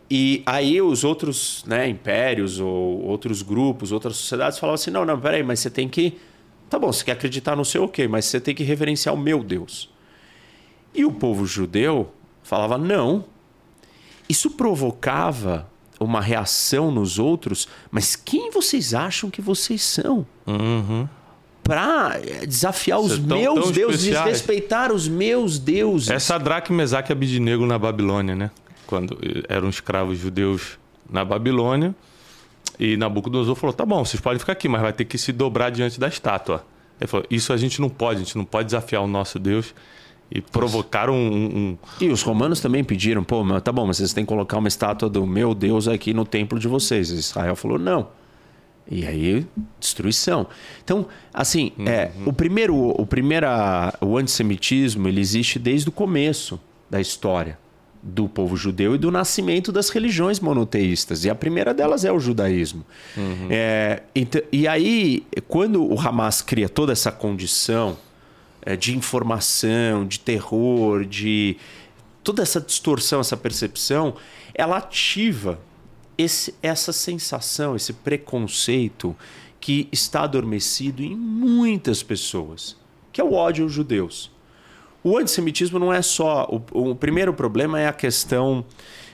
E aí os outros né, impérios ou outros grupos, outras sociedades falavam assim: não, não, peraí, mas você tem que. Tá bom, você quer acreditar no seu ok, mas você tem que reverenciar o meu Deus. E o povo judeu falava não. Isso provocava uma reação nos outros, mas quem vocês acham que vocês são? Uhum. Para desafiar os tão, meus tão deuses, desrespeitar os meus deuses. Essa Sadraque, Mesaque Abidinego na Babilônia, né? Quando eram escravos judeus na Babilônia. E Nabucodonosor falou: tá bom, vocês podem ficar aqui, mas vai ter que se dobrar diante da estátua. Ele falou: isso a gente não pode, a gente não pode desafiar o nosso Deus. E provocaram um, um... E os romanos também pediram: pô, tá bom, mas vocês têm que colocar uma estátua do meu Deus aqui no templo de vocês. Israel falou: não. E aí, destruição. Então, assim, é, uhum. é, o primeiro, o primeira, o antissemitismo, ele existe desde o começo da história do povo judeu e do nascimento das religiões monoteístas. E a primeira delas é o judaísmo. Uhum. É, e aí, quando o Hamas cria toda essa condição é, de informação, de terror, de toda essa distorção, essa percepção, ela ativa esse, essa sensação, esse preconceito que está adormecido em muitas pessoas, que é o ódio aos judeus. O antissemitismo não é só. O, o primeiro problema é a questão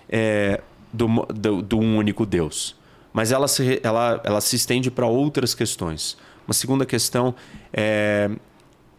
é, do, do, do, um único Deus. Mas ela se, ela, ela se estende para outras questões. Uma segunda questão é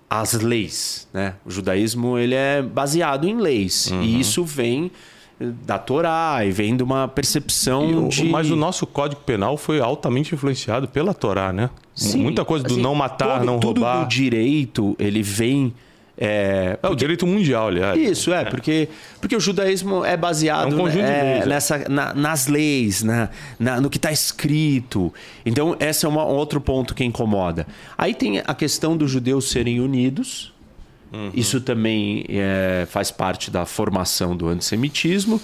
as leis. Né? O judaísmo ele é baseado em leis. Uhum. E isso vem da Torá e vem de uma percepção o, de... Mas o nosso Código Penal foi altamente influenciado pela Torá, né? Sim, Muita coisa do assim, não matar, todo, não roubar. Tudo do direito, ele vem é, porque... é, o direito mundial, aliás. Isso, é, é, Porque, porque o judaísmo é baseado é um é, é, nessa, na, nas leis, na, na no que está escrito. Então, esse é um outro ponto que incomoda. Aí tem a questão dos judeus serem unidos. Uhum. Isso também é, faz parte da formação do antissemitismo.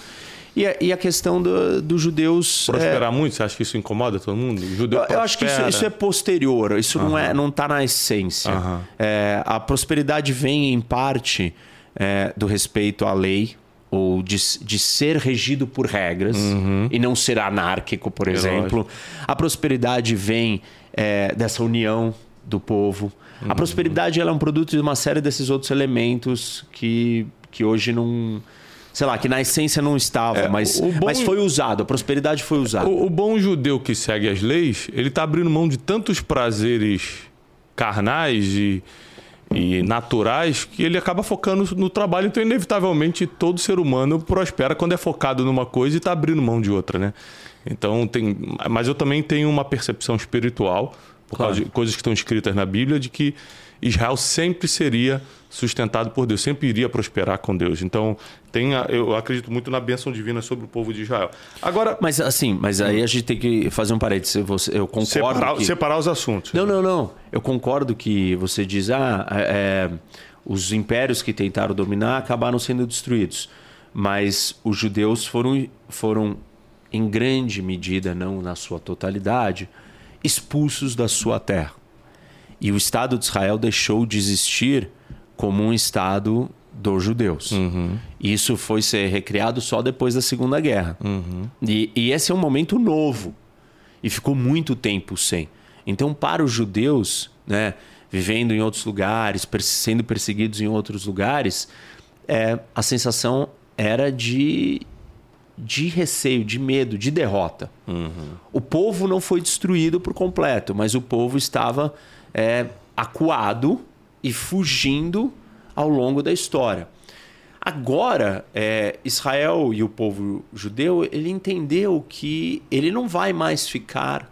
E a, e a questão dos do judeus. Prosperar é... muito, você acha que isso incomoda todo mundo? O judeu eu, eu acho que isso, isso, é posterior, isso uhum. não é, não está na essência. Uhum. É, a prosperidade vem, em parte, é, do respeito à lei, ou de, de ser regido por regras, uhum. e não ser anárquico, por é exemplo. Lógico. A prosperidade vem é, dessa união do povo. A uhum. prosperidade ela é um produto de uma série desses outros elementos que, que hoje não sei lá, que na essência não estava, é, mas, bom, mas foi usado, a prosperidade foi usada. O, o, bom judeu que segue as leis, ele está abrindo mão de tantos prazeres carnais e, e naturais que ele acaba focando no trabalho, então inevitavelmente todo ser humano prospera quando é focado numa coisa e está abrindo mão de outra, né? Então tem, mas eu também tenho uma percepção espiritual por claro. causa de coisas que estão escritas na Bíblia de que Israel sempre seria sustentado por Deus, sempre iria prosperar com Deus. Então, tem a, eu acredito muito na bênção divina sobre o povo de Israel. Agora, mas assim, mas aí a gente tem que fazer um parênteses. Eu concordo separar, que... separar os assuntos. Não, não, não. Eu concordo que você diz, ah, é, os impérios que tentaram dominar acabaram sendo destruídos, mas os judeus foram foram em grande medida, não na sua totalidade, expulsos da sua terra. E o Estado de Israel deixou de existir como um Estado dos judeus. Uhum. Isso foi ser recriado só depois da Segunda Guerra. Uhum. E, e, esse é um momento novo. E ficou muito tempo sem. Então, para os judeus, né, vivendo em outros lugares, sendo perseguidos em outros lugares, é, a sensação era de, de receio, de medo, de derrota. Uhum. O povo não foi destruído por completo, mas o povo estava é, acuado e fugindo ao longo da história. Agora, é, Israel e o povo judeu, ele entendeu que ele não vai mais ficar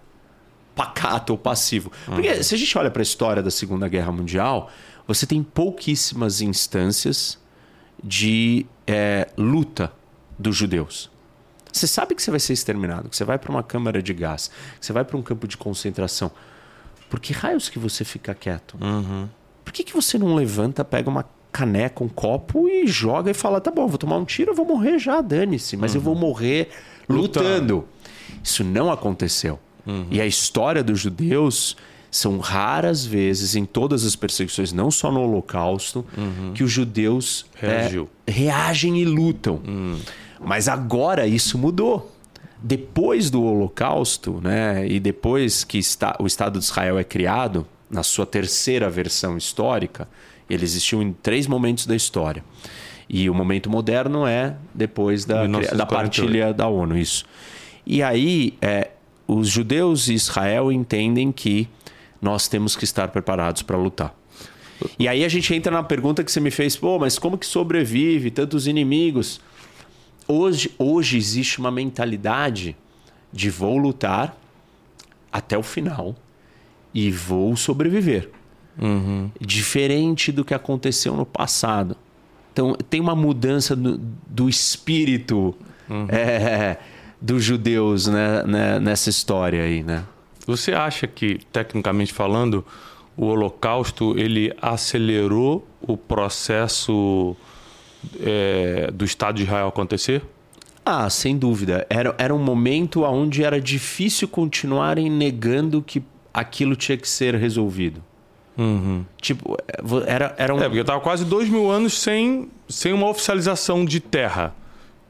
pacato ou passivo. Porque uhum. se a gente olha para a história da Segunda Guerra Mundial, você tem pouquíssimas instâncias de é, luta dos judeus. Você sabe que você vai ser exterminado, que você vai para uma câmara de gás, que você vai para um campo de concentração. Por que raios que você fica quieto? Uhum. Por que, que você não levanta, pega uma caneca, um copo e joga e fala: tá bom, vou tomar um tiro, eu vou morrer já, dane-se, mas uhum. eu vou uhum. morrer lutando. lutando. Isso não aconteceu. Uhum. E a história dos judeus são raras vezes em todas as perseguições, não só no Holocausto, uhum. que os judeus é, reagem e lutam. Uhum. Mas agora isso mudou depois do Holocausto, né, e depois que está, o Estado de Israel é criado, na sua terceira versão histórica, ele existiu em três momentos da história. E o momento moderno é depois da, da partilha da ONU, isso. E aí, é, os judeus e Israel entendem que nós temos que estar preparados para lutar. E aí a gente entra na pergunta que você me fez, pô, mas como que sobrevive tantos inimigos? Hoje, hoje existe uma mentalidade de vou lutar até o final e vou sobreviver. Uhum. Diferente do que aconteceu no passado. Então, tem uma mudança do, do espírito uhum. é, dos judeus né, né, nessa história aí, né? Você acha que, tecnicamente falando, o Holocausto ele acelerou o processo é, do Estado de Israel acontecer? Ah, sem dúvida. Era, era um momento onde era difícil continuarem negando que aquilo tinha que ser resolvido. Uhum. Tipo, era, era um... É, porque estava quase dois mil anos sem, sem uma oficialização de terra.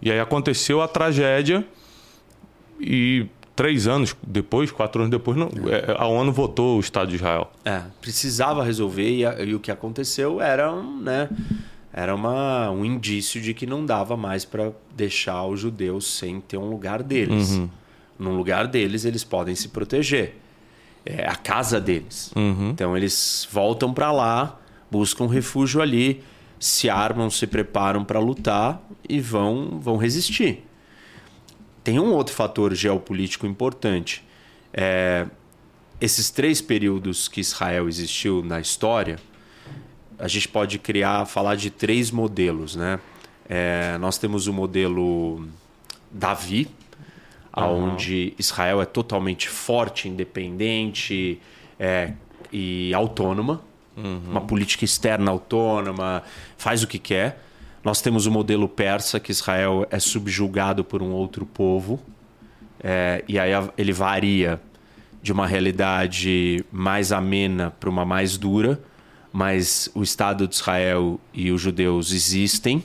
E aí aconteceu a tragédia e três anos depois, quatro anos depois, não, é, a ONU votou o Estado de Israel. É, precisava resolver e, e o que aconteceu era um, né, era uma, um indício de que não dava mais para deixar os judeus sem ter um lugar deles. Uhum. Num lugar deles, eles podem se proteger. É a casa deles. Uhum. Então, eles voltam para lá, buscam refúgio ali, se armam, se preparam para lutar e vão, vão resistir. Tem um outro fator geopolítico importante. É, esses três períodos que Israel existiu na história, a gente pode criar, falar de três modelos, né? É, nós temos o modelo Davi, uhum. onde Israel é totalmente forte, independente é, e autônoma, uhum. uma política externa autônoma, faz o que quer. Nós temos o modelo persa, que Israel é subjugado por um outro povo, é, e aí ele varia de uma realidade mais amena para uma mais dura mas o Estado de Israel e os judeus existem,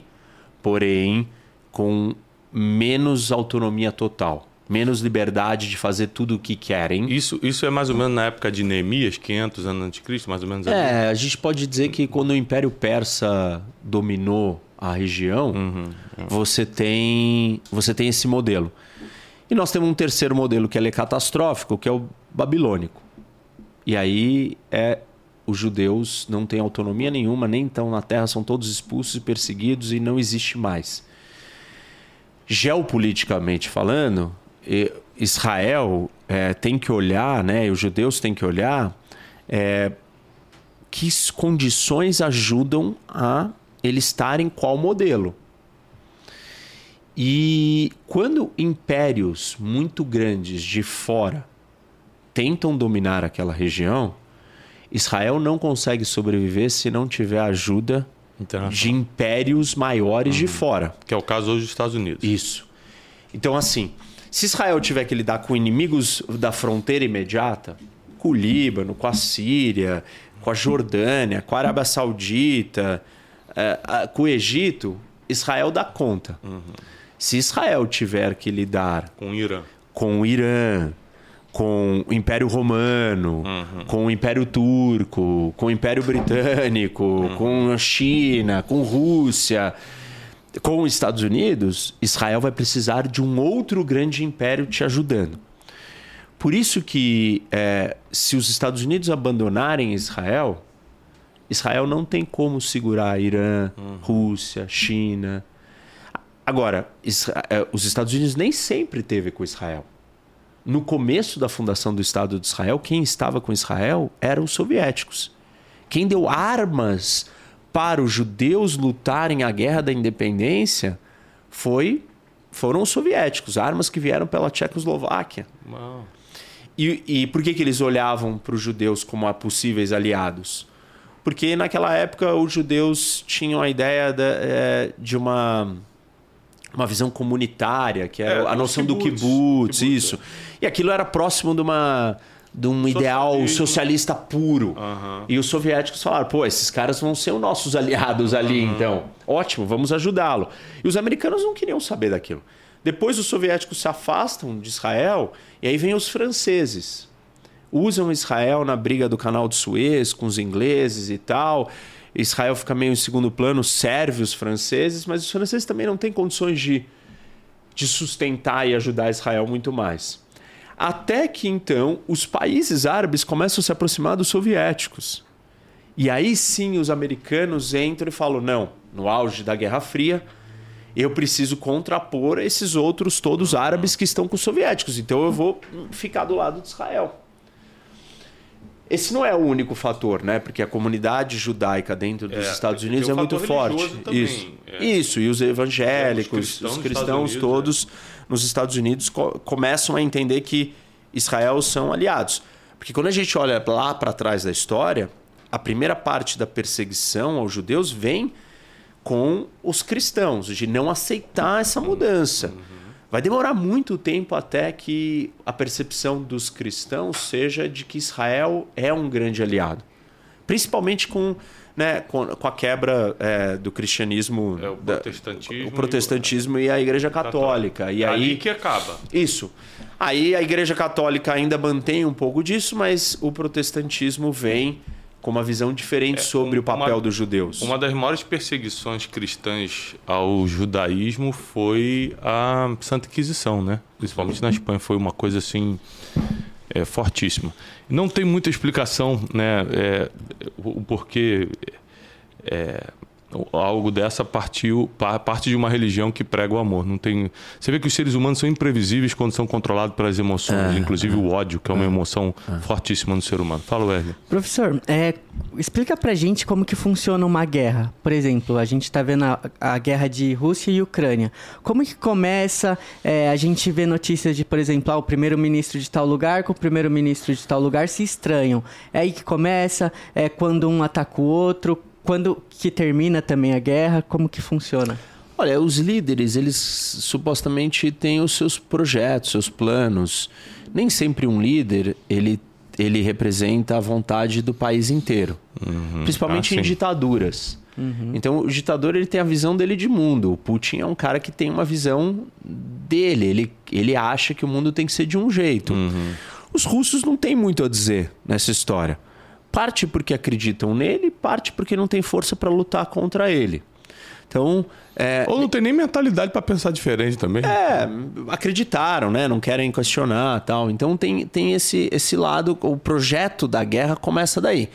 porém com menos autonomia total, menos liberdade de fazer tudo o que querem. Isso, isso é mais ou menos na época de Neemias, 500 anos antes de Cristo, mais ou menos. É, a gente pode dizer que quando o Império Persa dominou a região, uhum, uhum. você tem você tem esse modelo. E nós temos um terceiro modelo que é catastrófico, que é o babilônico. E aí é os judeus não têm autonomia nenhuma, nem estão na terra, são todos expulsos e perseguidos e não existe mais. Geopoliticamente falando, Israel é, tem que olhar, né, e os judeus têm que olhar é, que condições ajudam a eles estarem qual modelo. E quando impérios muito grandes de fora tentam dominar aquela região, Israel não consegue sobreviver se não tiver ajuda de impérios maiores uhum. de fora. Que é o caso hoje dos Estados Unidos. Isso. Então, assim, se Israel tiver que lidar com inimigos da fronteira imediata, com o Líbano, com a Síria, com a Jordânia, com a Arábia Saudita, é, com o Egito, Israel dá conta. Uhum. Se Israel tiver que lidar com o Irã, com o Irã com o Império Romano, uhum. com o Império Turco, com o Império Britânico, uhum. com a China, com Rússia, com os Estados Unidos, Israel vai precisar de um outro grande império te ajudando. Por isso que é, se os Estados Unidos abandonarem Israel, Israel não tem como segurar Irã, uhum. Rússia, China. Agora, é, os Estados Unidos nem sempre teve com Israel no começo da fundação do Estado de Israel, quem estava com Israel eram os soviéticos. Quem deu armas para os judeus lutarem a guerra da independência foi foram os soviéticos, armas que vieram pela Tchecoslováquia. E, e por que, que eles olhavam para os judeus como possíveis aliados? Porque naquela época os judeus tinham a ideia de, é, de uma uma visão comunitária, que era é, a noção kibbutz, do kibbutz, kibbutz, isso. E aquilo era próximo de uma de um ideal socialista puro. Uhum. E os soviéticos falaram: pô, esses caras vão ser os nossos aliados ali, uhum. então. Ótimo, vamos ajudá-lo. E os americanos não queriam saber daquilo. Depois os soviéticos se afastam de Israel e aí vem os franceses. Usam Israel na briga do canal de Suez com os ingleses e tal. Israel fica meio em segundo plano, serve os franceses, mas os franceses também não têm condições de, de sustentar e ajudar Israel muito mais. Até que então os países árabes começam a se aproximar dos soviéticos. E aí sim os americanos entram e falam: não, no auge da Guerra Fria, eu preciso contrapor esses outros todos árabes que estão com os soviéticos. Então eu vou ficar do lado de Israel. Esse não é o único fator, né? Porque a comunidade judaica dentro dos é, Estados Unidos é muito forte. Também, Isso. É. Isso, e os evangélicos, é, os cristãos, os cristãos Unidos, todos é. Nos Estados Unidos co começam a entender que Israel são aliados. Porque quando a gente olha lá para trás da história, a primeira parte da perseguição aos judeus vem com os cristãos, de não aceitar essa mudança. Vai demorar muito tempo até que a percepção dos cristãos seja de que Israel é um grande aliado. Principalmente com, né, com, com a quebra é, do cristianismo, É, o da- protestantismo o protestantismo e a Igreja Católica. E Ali aí que acaba. isso. Aí a Igreja Católica ainda mantém um pouco disso, mas o protestantismo vem com uma visão diferente sobre um- o papel uma- dos judeus. Uma das maiores perseguições cristãs ao judaísmo foi a Santa Inquisição, né? Principalmente na Espanha foi uma coisa assim é, fortíssima. Não tem muita explicação, né? é, o porquê é, algo dessa partiu pa- parte de uma religião que prega o amor. Não tem. Você vê que os seres humanos são imprevisíveis quando são controlados pelas emoções, inclusive o ódio, que é uma emoção fortíssima no ser humano. Fala, Wesley. Professor, é, explica pra gente como que funciona uma guerra. Por exemplo, a gente tá vendo a, a guerra de Rússia e Ucrânia. Como que começa? É, a gente vê notícias de, por exemplo, ah, o primeiro-ministro de tal lugar com o primeiro-ministro de tal lugar se estranham. É aí que começa? É quando um ataca o outro? Quando que termina também a guerra? Como que funciona? Olha, os líderes, eles supostamente têm os seus projetos, seus planos. Nem sempre um líder, ele, ele representa a vontade do país inteiro. Principalmente Ah, em ditaduras. Então, o ditador ele tem a visão dele de mundo. O Putin é um cara que tem uma visão dele. Ele, ele acha que o mundo tem que ser de um jeito. Os russos não têm muito a dizer nessa história. Parte porque acreditam nele, parte porque não tem força para lutar contra ele. Então, é, Ou não tem nem mentalidade para pensar diferente também. é, acreditaram, né? Não querem questionar tal. Então tem, tem esse, esse lado, o projeto da guerra começa daí.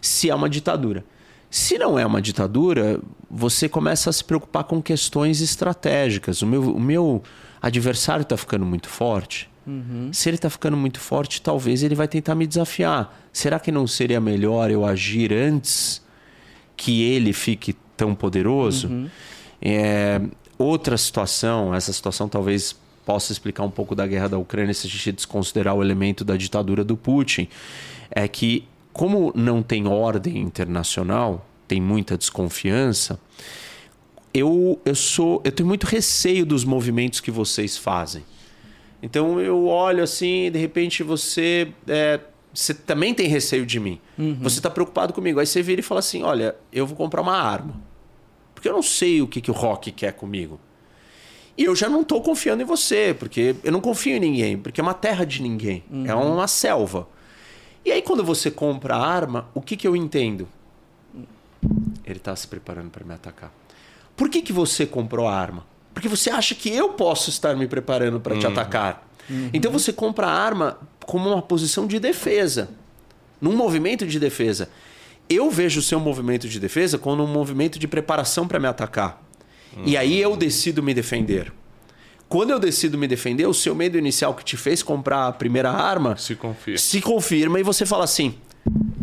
Se é uma ditadura. Se não é uma ditadura, você começa a se preocupar com questões estratégicas. O meu, o meu adversário está ficando muito forte. Se ele está ficando muito forte, talvez ele vai tentar me desafiar. Será que não seria melhor eu agir antes que ele fique tão poderoso? É, outra situação, essa situação talvez possa explicar um pouco da guerra da Ucrânia se a gente desconsiderar o elemento da ditadura do Putin, é que como não tem ordem internacional, tem muita desconfiança, eu, eu sou eu tenho muito receio dos movimentos que vocês fazem. Então eu olho assim, e de repente você é, você também tem receio de mim. Você está preocupado comigo. Aí você vira e fala assim: olha, eu vou comprar uma arma. Porque eu não sei o que, que o Rock quer comigo. E eu já não estou confiando em você, porque eu não confio em ninguém, porque é uma terra de ninguém. É uma selva. E aí, quando você compra a arma, o que, que eu entendo? Ele está se preparando para me atacar. Por que, que você comprou a arma? Porque você acha que eu posso estar me preparando para te atacar. Então você compra a arma como uma posição de defesa, num movimento de defesa. Eu vejo o seu movimento de defesa como um movimento de preparação para me atacar. E aí eu decido me defender. Quando eu decido me defender, o seu medo inicial que te fez comprar a primeira arma Se confia. se confirma e você fala assim: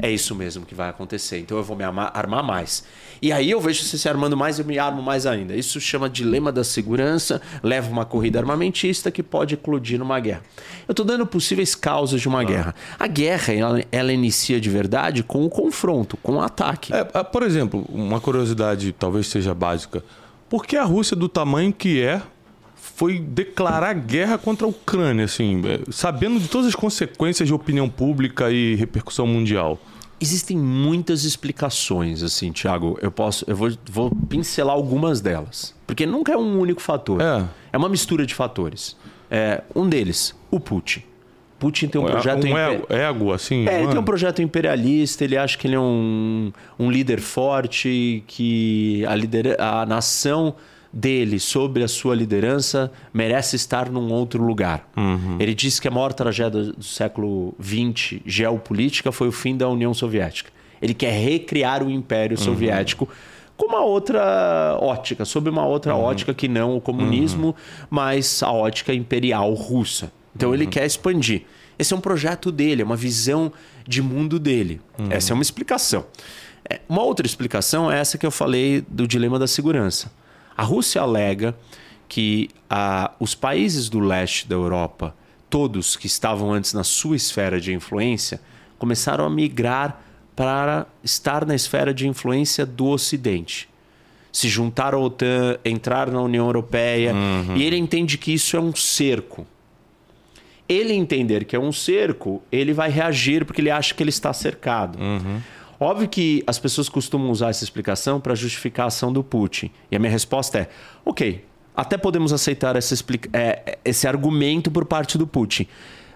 é isso mesmo que vai acontecer, então eu vou me armar, armar mais. E aí eu vejo você se armando mais, eu me armo mais ainda. Isso chama dilema da segurança, leva uma corrida armamentista que pode eclodir numa guerra. Eu estou dando possíveis causas de uma guerra. A guerra, ela, ela inicia de verdade com o confronto, com o ataque. É, ah, por exemplo, uma curiosidade talvez seja básica. Por que a Rússia, do tamanho que é, foi declarar guerra contra a Ucrânia, assim, é, sabendo de todas as consequências de opinião pública e repercussão mundial? Existem muitas explicações, assim, Thiago. Eu posso, eu vou, vou pincelar algumas delas, porque nunca é um único fator. É. É uma mistura de fatores. É, um deles, o Putin. Putin tem um projeto um impe- ego, assim. É, ele tem mano. um projeto imperialista, ele acha que ele é um, um líder forte, que a, lider... a nação dele, sob a sua liderança, merece estar num outro lugar. Ele disse que a maior tragédia do século XX geopolítica foi o fim da União Soviética. Ele quer recriar o Império Soviético com uma outra ótica, sob uma outra ótica que não o comunismo, mas a ótica imperial russa. Então ele quer expandir. Esse é um projeto dele, é uma visão de mundo dele. Essa é uma explicação. É, Uma outra explicação é essa que eu falei do dilema da segurança. A Rússia alega que ah, os países do leste da Europa, todos que estavam antes na sua esfera de influência, começaram a migrar para estar na esfera de influência do Ocidente se juntar à OTAN, entrar na União Europeia. E ele entende que isso é um cerco. Ele entender que é um cerco, ele vai reagir porque ele acha que ele está cercado. Óbvio que as pessoas costumam usar essa explicação para justificar a ação do Putin. E a minha resposta é: ok, até podemos aceitar essa explica é, esse argumento por parte do Putin.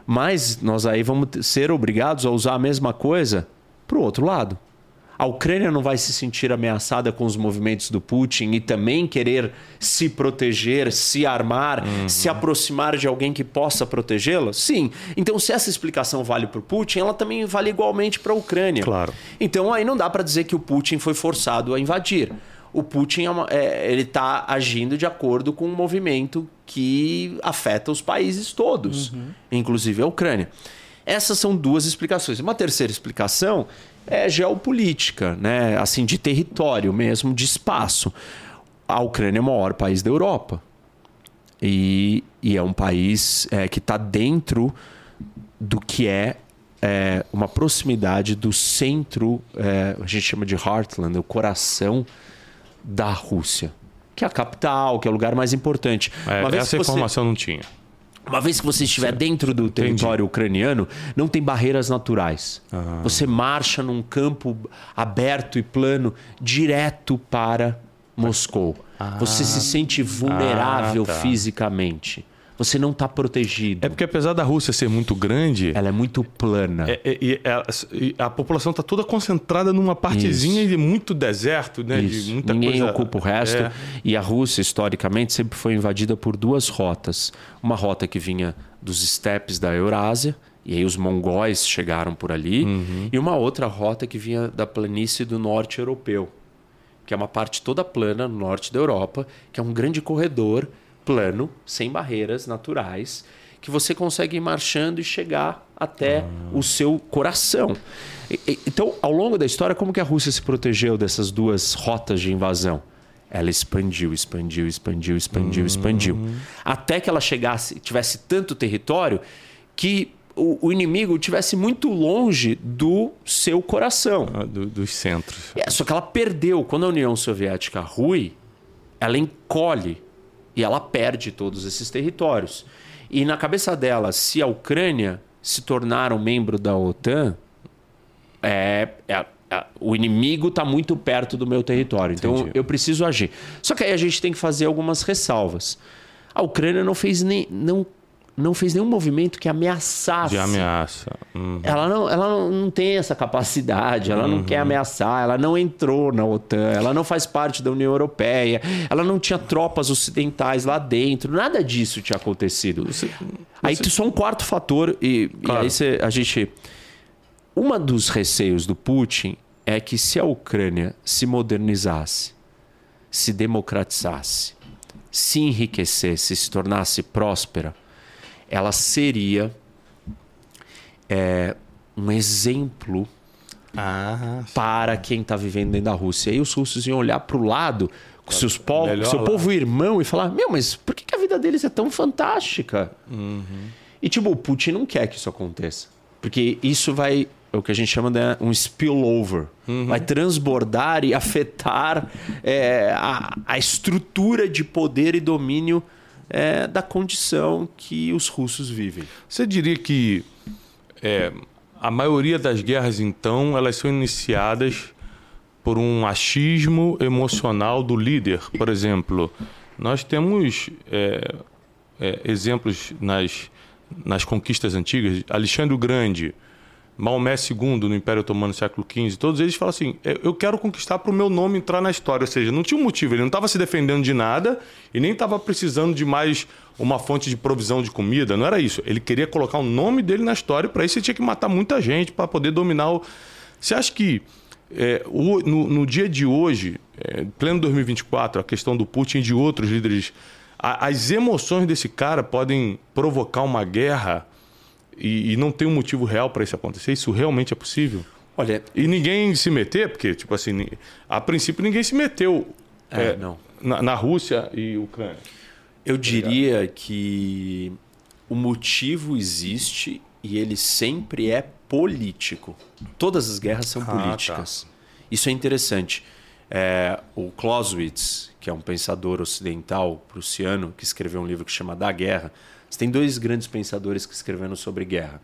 Mas nós aí vamos ser obrigados a usar a mesma coisa para o outro lado. A Ucrânia não vai se sentir ameaçada com os movimentos do Putin e também querer se proteger, se armar, uhum. se aproximar de alguém que possa protegê-la? Sim. Então, se essa explicação vale para o Putin, ela também vale igualmente para a Ucrânia. Claro. Então, aí não dá para dizer que o Putin foi forçado a invadir. O Putin é uma, é, ele está agindo de acordo com um movimento que afeta os países todos, uhum. inclusive a Ucrânia. Essas são duas explicações. Uma terceira explicação é geopolítica, né? assim, de território mesmo, de espaço. A Ucrânia é o maior país da Europa. E, e é um país é, que está dentro do que é, é, uma proximidade do centro, é, a gente chama de Heartland, o coração da Rússia. Que é a capital, que é o lugar mais importante. É, essa você... informação não tinha. Uma vez que você estiver dentro do território Entendi. ucraniano, não tem barreiras naturais. Ah. Você marcha num campo aberto e plano direto para Moscou. Ah. Você se sente vulnerável ah, tá. fisicamente. Você não está protegido. É porque apesar da Rússia ser muito grande, ela é muito plana. É, é, é, a população está toda concentrada numa partezinha Isso. de muito deserto, né? Isso. De muita Ninguém coisa... ocupa o resto. É. E a Rússia historicamente sempre foi invadida por duas rotas. Uma rota que vinha dos estepes da Eurásia e aí os mongóis chegaram por ali, uhum. e uma outra rota que vinha da planície do norte europeu, que é uma parte toda plana no norte da Europa, que é um grande corredor plano, sem barreiras naturais, que você consegue ir marchando e chegar até ah. o seu coração. Então, ao longo da história, como que a Rússia se protegeu dessas duas rotas de invasão? Ela expandiu, expandiu, expandiu, expandiu, uhum. expandiu. Até que ela chegasse, tivesse tanto território que o, o inimigo tivesse muito longe do seu coração. Ah, do, dos centros. É, só que ela perdeu. Quando a União Soviética rui, ela encolhe e ela perde todos esses territórios. E na cabeça dela, se a Ucrânia se tornar um membro da OTAN, é, é, é o inimigo está muito perto do meu território. Então Entendi. eu preciso agir. Só que aí a gente tem que fazer algumas ressalvas. A Ucrânia não fez nem. Não não fez nenhum movimento que ameaçasse. De ameaça. Uhum. Ela, não, ela não tem essa capacidade, ela uhum. não quer ameaçar, ela não entrou na OTAN, ela não faz parte da União Europeia, ela não tinha tropas ocidentais lá dentro, nada disso tinha acontecido. Você, você... Aí só um quarto fator, e, claro. e aí você, a gente. Uma dos receios do Putin é que se a Ucrânia se modernizasse, se democratizasse, se enriquecesse, se tornasse próspera ela seria é, um exemplo ah, para quem está vivendo dentro da Rússia. E aí os russos iam olhar para o lado com seus po seu lá. povo irmão e falar: Meu, mas por que, a vida deles é tão fantástica? Uhum. E tipo, o Putin não quer que isso aconteça. Porque isso vai. É o que a gente chama de um spillover. Uhum. Vai transbordar e afetar é, a, a estrutura de poder e domínio é, da condição que os russos vivem. Você diria que é, a maioria das guerras, então, elas são iniciadas por um achismo emocional do líder. Por exemplo, nós temos é, é exemplos nas, nas conquistas antigas. Alexandre o Grande Maomé II no Império Otomano no século XV, todos eles falam assim: eu quero conquistar para o meu nome entrar na história. Ou seja, não tinha um motivo, ele não estava se defendendo de nada e nem estava precisando de mais uma fonte de provisão de comida, não era isso. Ele queria colocar o nome dele na história, para isso ele tinha que matar muita gente para poder dominar o. Você acha que é, o, no, no, dia de hoje, é, pleno 2024, a questão do Putin e de outros líderes, a, as emoções desse cara podem provocar uma guerra? E, e não tem um motivo real para isso acontecer? Isso realmente é possível? Olha. E ninguém se meter, porque, tipo assim, a princípio ninguém se meteu é, é, não. Na, na, Rússia e Ucrânia. Eu tá diria que o motivo existe e ele sempre é político. Todas as guerras são ah, políticas. Tá. Isso é interessante. É, o Clausewitz, que é um pensador ocidental prussiano, que escreveu um livro que chama Da Guerra, você tem dois grandes pensadores que escreveram sobre guerra.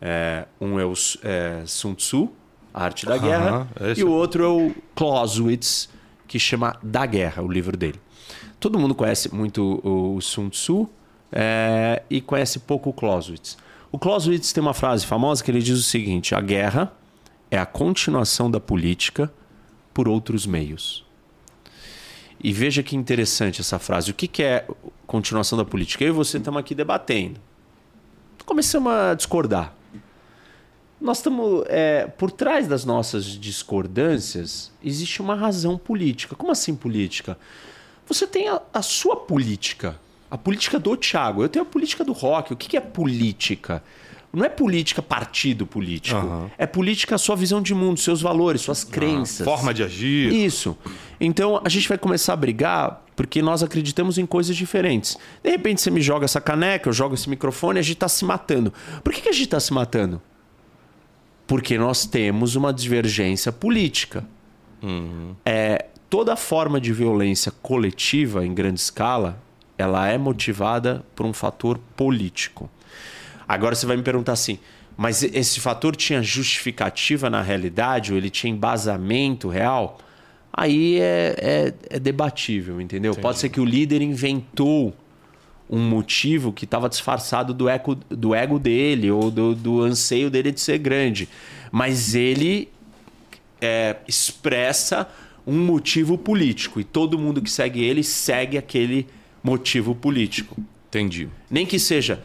É, um é o é, Sun Tzu, A Arte da Guerra. esse E o é- outro é o Clausewitz, que chama Da Guerra, o livro dele. Todo mundo conhece muito o Sun Tzu é, e conhece pouco o Clausewitz. O Clausewitz tem uma frase famosa que ele diz o seguinte: a guerra é a continuação da política por outros meios. E veja que interessante essa frase. O que, que é continuação da política? Eu e você estamos aqui debatendo. Começamos a discordar. Nós estamos. é, por trás das nossas discordâncias existe uma razão política. Como assim política? Você tem a, a sua política. A política do Thiago. Eu tenho a política do Rock. O que, que é política? Não é política partido político. Aham. É política sua visão de mundo, seus valores, suas crenças. Forma de agir. Isso. Então a gente vai começar a brigar porque nós acreditamos em coisas diferentes. De repente você me joga essa caneca, eu jogo esse microfone e a gente está se matando. Por que, que a gente está se matando? Porque nós temos uma divergência política. É, toda forma de violência coletiva em grande escala, ela é motivada por um fator político. Agora você vai me perguntar assim, mas esse fator tinha justificativa na realidade, ou ele tinha embasamento real? Aí é, é- é debatível, entendeu? Pode ser que o líder inventou um motivo que estava disfarçado do, eco, do ego dele ou do, do anseio dele de ser grande. Mas ele é, expressa um motivo político e todo mundo que segue ele segue aquele motivo político. Entendi. Nem que seja,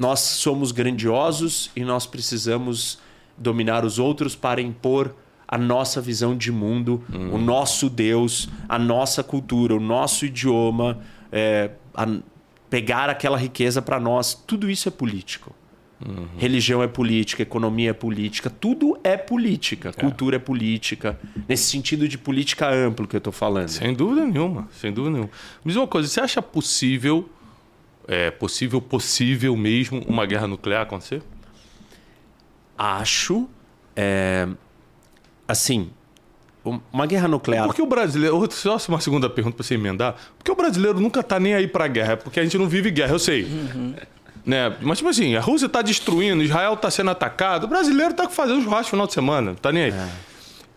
nós somos grandiosos e nós precisamos dominar os outros para impor a nossa visão de mundo, o nosso Deus, a nossa cultura, o nosso idioma, é, a- pegar aquela riqueza para nós. Tudo isso é político. Religião é política, economia é política, tudo é política, cultura é política, nesse sentido de política amplo que eu estou falando. Sem dúvida nenhuma, sem dúvida nenhuma. Me diz uma coisa, você acha possível, é possível, possível mesmo, uma guerra nuclear acontecer? Acho, é, assim, um- uma guerra nuclear. Porque o brasileiro. Só uma segunda pergunta pra você emendar. Porque o brasileiro nunca tá nem aí pra guerra. É porque a gente não vive guerra, eu sei. Né? Mas, tipo assim, a Rússia tá destruindo, Israel tá sendo atacado. O brasileiro tá fazendo churrasco no final de semana. Não tá nem aí.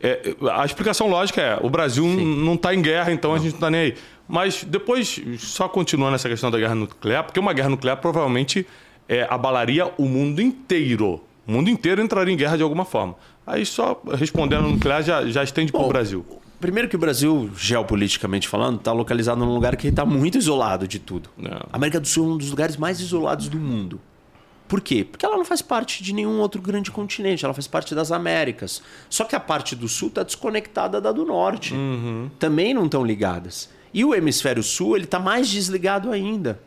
É, a explicação lógica é: o Brasil não tá em guerra, então a gente não tá nem aí. Mas depois, só continuando essa questão da guerra nuclear, porque uma guerra nuclear provavelmente é, abalaria o mundo inteiro. O mundo inteiro entraria em guerra de alguma forma. Aí só respondendo nuclear já, já estende pro Bom, Brasil. Primeiro que o Brasil, geopoliticamente falando, está localizado num lugar que está muito isolado de tudo. É. A América do Sul é um dos lugares mais isolados do mundo. Por quê? Porque ela não faz parte de nenhum outro grande continente, ela faz parte das Américas. Só que a parte do sul está desconectada da do norte. Também não estão ligadas. E o hemisfério sul ele está mais desligado ainda.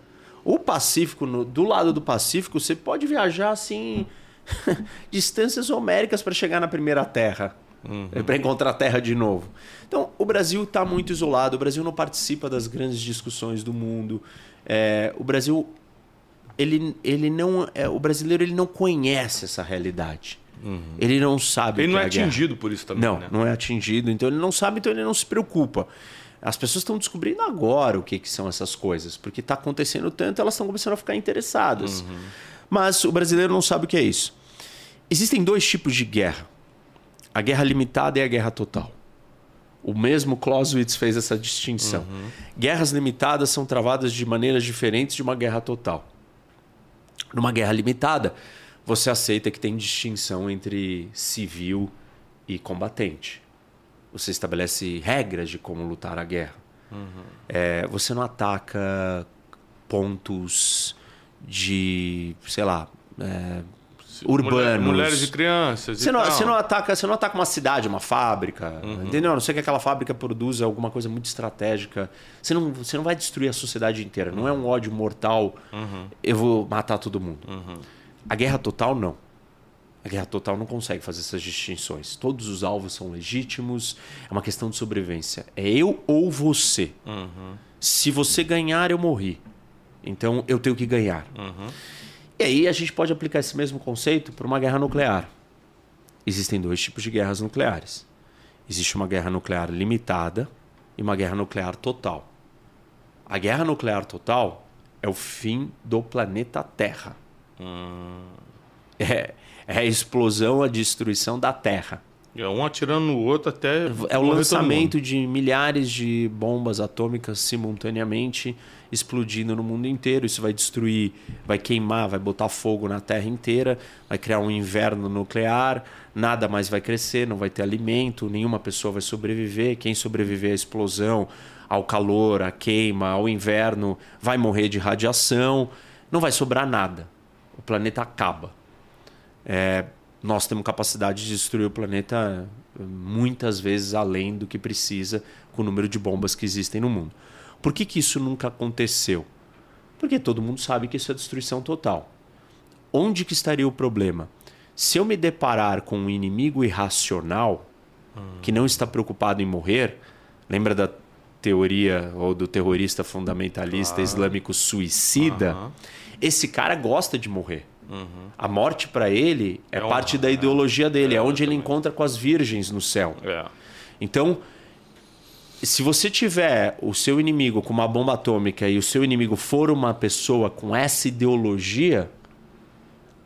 O Pacífico, no- do lado do Pacífico, você pode viajar assim distâncias homéricas para chegar na primeira terra, para encontrar a terra de novo. Então, o Brasil está muito isolado. O Brasil não participa das grandes discussões do mundo. É, o Brasil ele, ele não é, o brasileiro ele não conhece essa realidade. Ele não sabe. Ele o não é guerra. atingido por isso também, Não, né? não é atingido. Então ele não sabe, então ele não se preocupa. As pessoas estão descobrindo agora o que, que são essas coisas, porque está acontecendo tanto, elas estão começando a ficar interessadas. Uhum. Mas o brasileiro não sabe o que é isso. Existem dois tipos de guerra: a guerra limitada e a guerra total. O mesmo Clausewitz fez essa distinção. Uhum. Guerras limitadas são travadas de maneiras diferentes de uma guerra total. Numa guerra limitada, você aceita que tem distinção entre civil e combatente. Você estabelece regras de como lutar a guerra. É, você não ataca pontos de, sei lá, é, urbanos. Mulher- mulheres e crianças. Você e não, você, não ataca, você não ataca uma cidade, uma fábrica, entendeu? A não ser que aquela fábrica produza alguma coisa muito estratégica. Você não, você não vai destruir a sociedade inteira. Não é um ódio mortal. Eu vou matar todo mundo. A guerra total, não. A guerra total não consegue fazer essas distinções. Todos os alvos são legítimos. É uma questão de sobrevivência. É eu ou você. Se você ganhar, eu morri. Então eu tenho que ganhar. E aí a gente pode aplicar esse mesmo conceito para uma guerra nuclear. Existem dois tipos de guerras nucleares. Existe uma guerra nuclear limitada e uma guerra nuclear total. A guerra nuclear total é o fim do planeta Terra. É, é a explosão, a destruição da Terra. É um atirando no outro até. É o lançamento de milhares de bombas atômicas simultaneamente explodindo no mundo inteiro. Isso vai destruir, vai queimar, vai botar fogo na Terra inteira, vai criar um inverno nuclear, nada mais vai crescer, não vai ter alimento, nenhuma pessoa vai sobreviver. Quem sobreviver à explosão, ao calor, à queima, ao inverno, vai morrer de radiação, não vai sobrar nada. O planeta acaba. É, nós temos capacidade de destruir o planeta eh, muitas vezes além do que precisa com o número de bombas que existem no mundo. Por que, que isso nunca aconteceu? Porque todo mundo sabe que isso é destruição total. Onde que estaria o problema? Se eu me deparar com um inimigo irracional hum. que não está preocupado em morrer, lembra da teoria ou do terrorista fundamentalista islâmico suicida? Uhum. Esse cara gosta de morrer. Uhum. A morte para ele é, é parte da ideologia dele, é, é onde ele encontra com as virgens no céu. É. Então, se você tiver o seu inimigo com uma bomba atômica e o seu inimigo for uma pessoa com essa ideologia,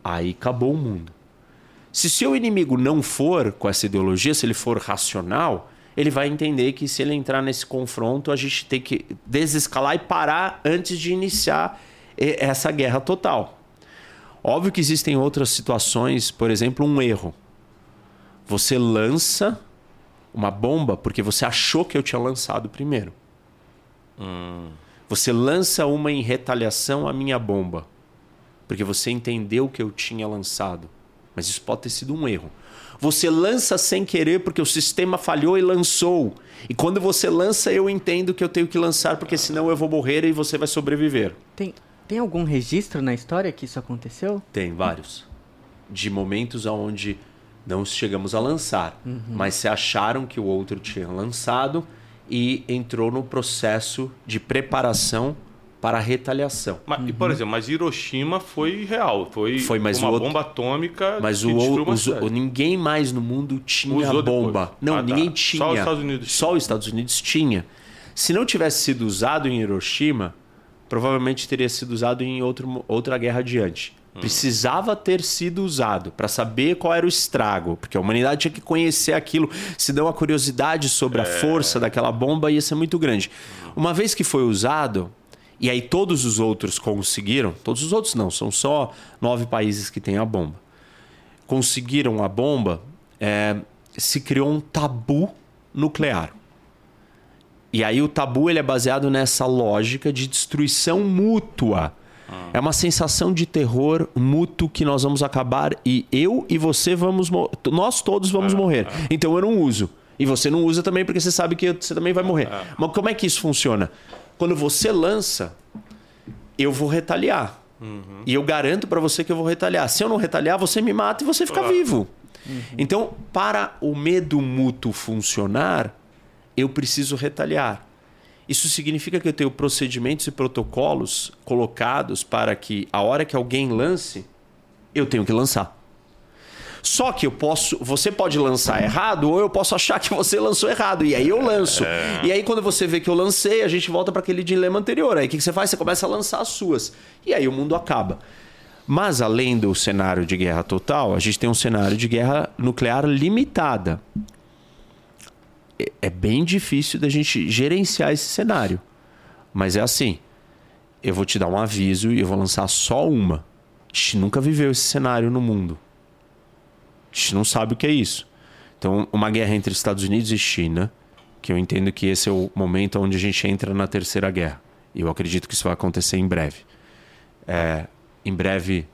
aí acabou o mundo. Se seu inimigo não for com essa ideologia, se ele for racional, ele vai entender que se ele entrar nesse confronto, a gente tem que desescalar e parar antes de iniciar essa guerra total. Óbvio que existem outras situações, por exemplo, um erro. Você lança uma bomba porque você achou que eu tinha lançado primeiro. Hum. Você lança uma em retaliação à minha bomba porque você entendeu que eu tinha lançado. Mas isso pode ter sido um erro. Você lança sem querer porque o sistema falhou e lançou. E quando você lança, eu entendo que eu tenho que lançar porque senão eu vou morrer e você vai sobreviver. Tem, tem algum registro na história que isso aconteceu? Tem vários. De momentos onde não chegamos a lançar, uhum. mas se acharam que o outro tinha lançado e entrou no processo de preparação para a retaliação. Mas, uhum. Por exemplo, mas Hiroshima foi real, foi, foi mas uma outro, bomba atômica. Mas o, o, ninguém mais no mundo tinha Usou bomba. Depois. Não, ah, ninguém tá. tinha. Só os Estados Unidos. Só os Estados Unidos tinha. Se não tivesse sido usado em Hiroshima, provavelmente teria sido usado em outro, outra guerra adiante. Hum. Precisava ter sido usado para saber qual era o estrago, porque a humanidade tinha que conhecer aquilo, senão a curiosidade sobre é. a força daquela bomba ia ser muito grande. Uma vez que foi usado, e aí todos os outros conseguiram, todos os outros não, são só nove países que têm a bomba. Conseguiram a bomba, é, se criou um tabu nuclear. E aí o tabu ele é baseado nessa lógica de destruição mútua. Ah. É uma sensação de terror mútuo que nós vamos acabar e eu e você vamos nós todos vamos ah, morrer. Ah. Então eu não uso. E você não usa também porque você sabe que você também vai morrer. Ah. Mas como é que isso funciona? Quando você lança, eu vou retaliar. Uhum. E eu garanto para você que eu vou retaliar. Se eu não retaliar, você me mata e você fica vivo. Uhum. Então, para o medo mútuo funcionar, eu preciso retaliar. Isso significa que eu tenho procedimentos e protocolos colocados para que a hora que alguém lance, eu tenho que lançar. Só que eu posso, você pode lançar errado ou eu posso achar que você lançou errado e aí eu lanço. É. E aí quando você vê que eu lancei, a gente volta para aquele dilema anterior. Aí o que você faz? Você começa a lançar as suas. E aí o mundo acaba. Mas além do cenário de guerra total, a gente tem um cenário de guerra nuclear limitada é bem difícil da gente gerenciar esse cenário. Mas é assim: eu vou te dar um aviso e eu vou lançar só uma. A gente nunca viveu esse cenário no mundo. A gente não sabe o que é isso. Então, uma guerra entre Estados Unidos e China, que eu entendo que esse é o momento onde a gente entra na terceira guerra. E eu acredito que isso vai acontecer em breve. É, em breve,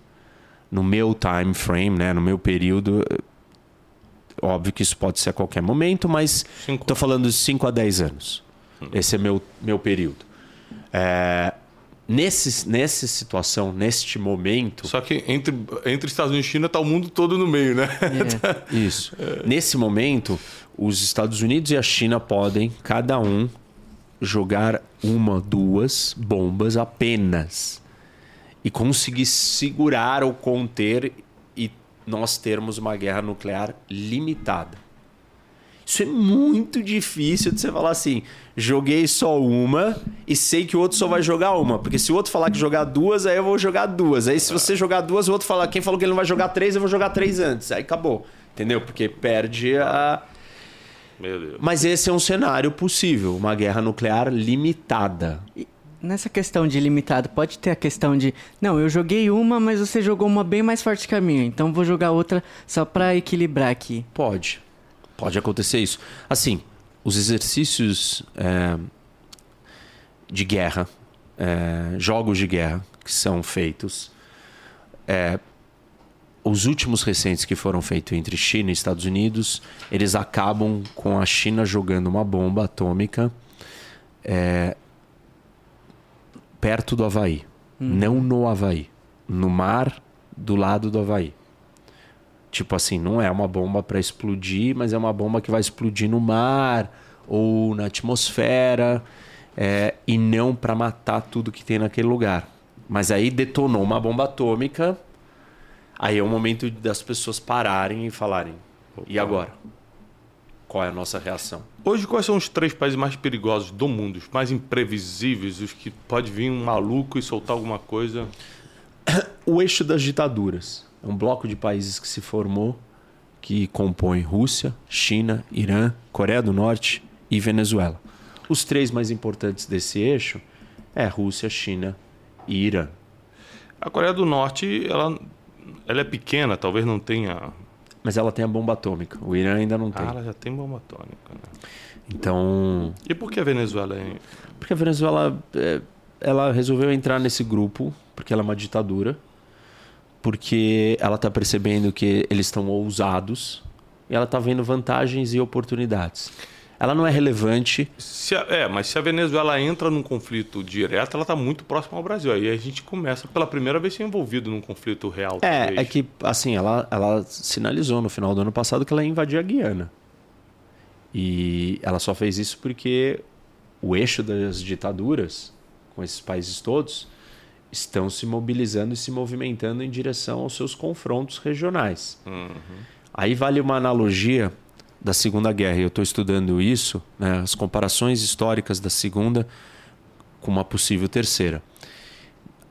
no meu time frame, né, no meu período, Óbvio que isso pode ser a qualquer momento, mas estou falando de 5 a 10 anos. Hum. Esse é meu, meu período. É, nesse, nessa situação, neste momento. Só que entre, entre Estados Unidos e China está o mundo todo no meio, né? É. Isso. É. Nesse momento, os Estados Unidos e a China podem, cada um, jogar uma, duas bombas apenas. E conseguir segurar ou conter nós termos uma guerra nuclear limitada. Isso é muito difícil de você falar assim, joguei só uma e sei que o outro só vai jogar uma. Porque se o outro falar que jogar duas, aí eu vou jogar duas. Aí se você jogar duas, o outro falar, quem falou que ele não vai jogar três, eu vou jogar três antes. Aí acabou. Entendeu? Porque perde a. Meu Deus. Mas esse é um cenário possível, uma guerra nuclear limitada. E nessa questão de limitado, pode ter a questão de, não, eu joguei uma, mas você jogou uma bem mais forte que a minha, então vou jogar outra só para equilibrar aqui. Pode. Pode acontecer isso. Assim, os exercícios é, de guerra, é, jogos de guerra que são feitos, é, os últimos recentes que foram feitos entre China e Estados Unidos, eles acabam com a China jogando uma bomba atômica é, perto do Havaí. Não no Havaí. No mar do lado do Havaí. Tipo assim, não é uma bomba para explodir, mas é uma bomba que vai explodir no mar ou na atmosfera é, e não para matar tudo que tem naquele lugar. Mas aí detonou uma bomba atômica Aí é o momento das pessoas pararem e falarem: e agora? Qual é a nossa reação? Hoje, quais são os três países mais perigosos do mundo? Os mais imprevisíveis? Os que pode vir um maluco e soltar alguma coisa? O eixo das ditaduras. É um bloco de países que se formou que compõe Rússia, China, Irã, Coreia do Norte e Venezuela. Os três mais importantes desse eixo é Rússia, China e Irã. A Coreia do Norte, ela, ela é pequena, talvez não tenha. Mas ela tem a bomba atômica. O Irã ainda não tem. Ah, ela já tem bomba atômica. Né? Então, E por que a Venezuela é. porque a Venezuela é, ela resolveu entrar nesse grupo porque ela é uma ditadura, porque ela está percebendo que eles estão ousados e ela está vendo vantagens e oportunidades. Ela não é relevante. Se a- é, mas se a Venezuela entra num conflito direto, ela está muito próxima ao Brasil. Aí a gente começa pela primeira vez a ser envolvido num conflito real. É, talvez. é que assim ela, ela sinalizou no final do ano passado que ela ia invadir a Guiana. E ela só fez isso porque o eixo das ditaduras, com esses países todos, estão se mobilizando e se movimentando em direção aos seus confrontos regionais. Aí vale uma analogia da Segunda Guerra. Eu estou estudando isso, né, as comparações históricas da Segunda com uma possível terceira.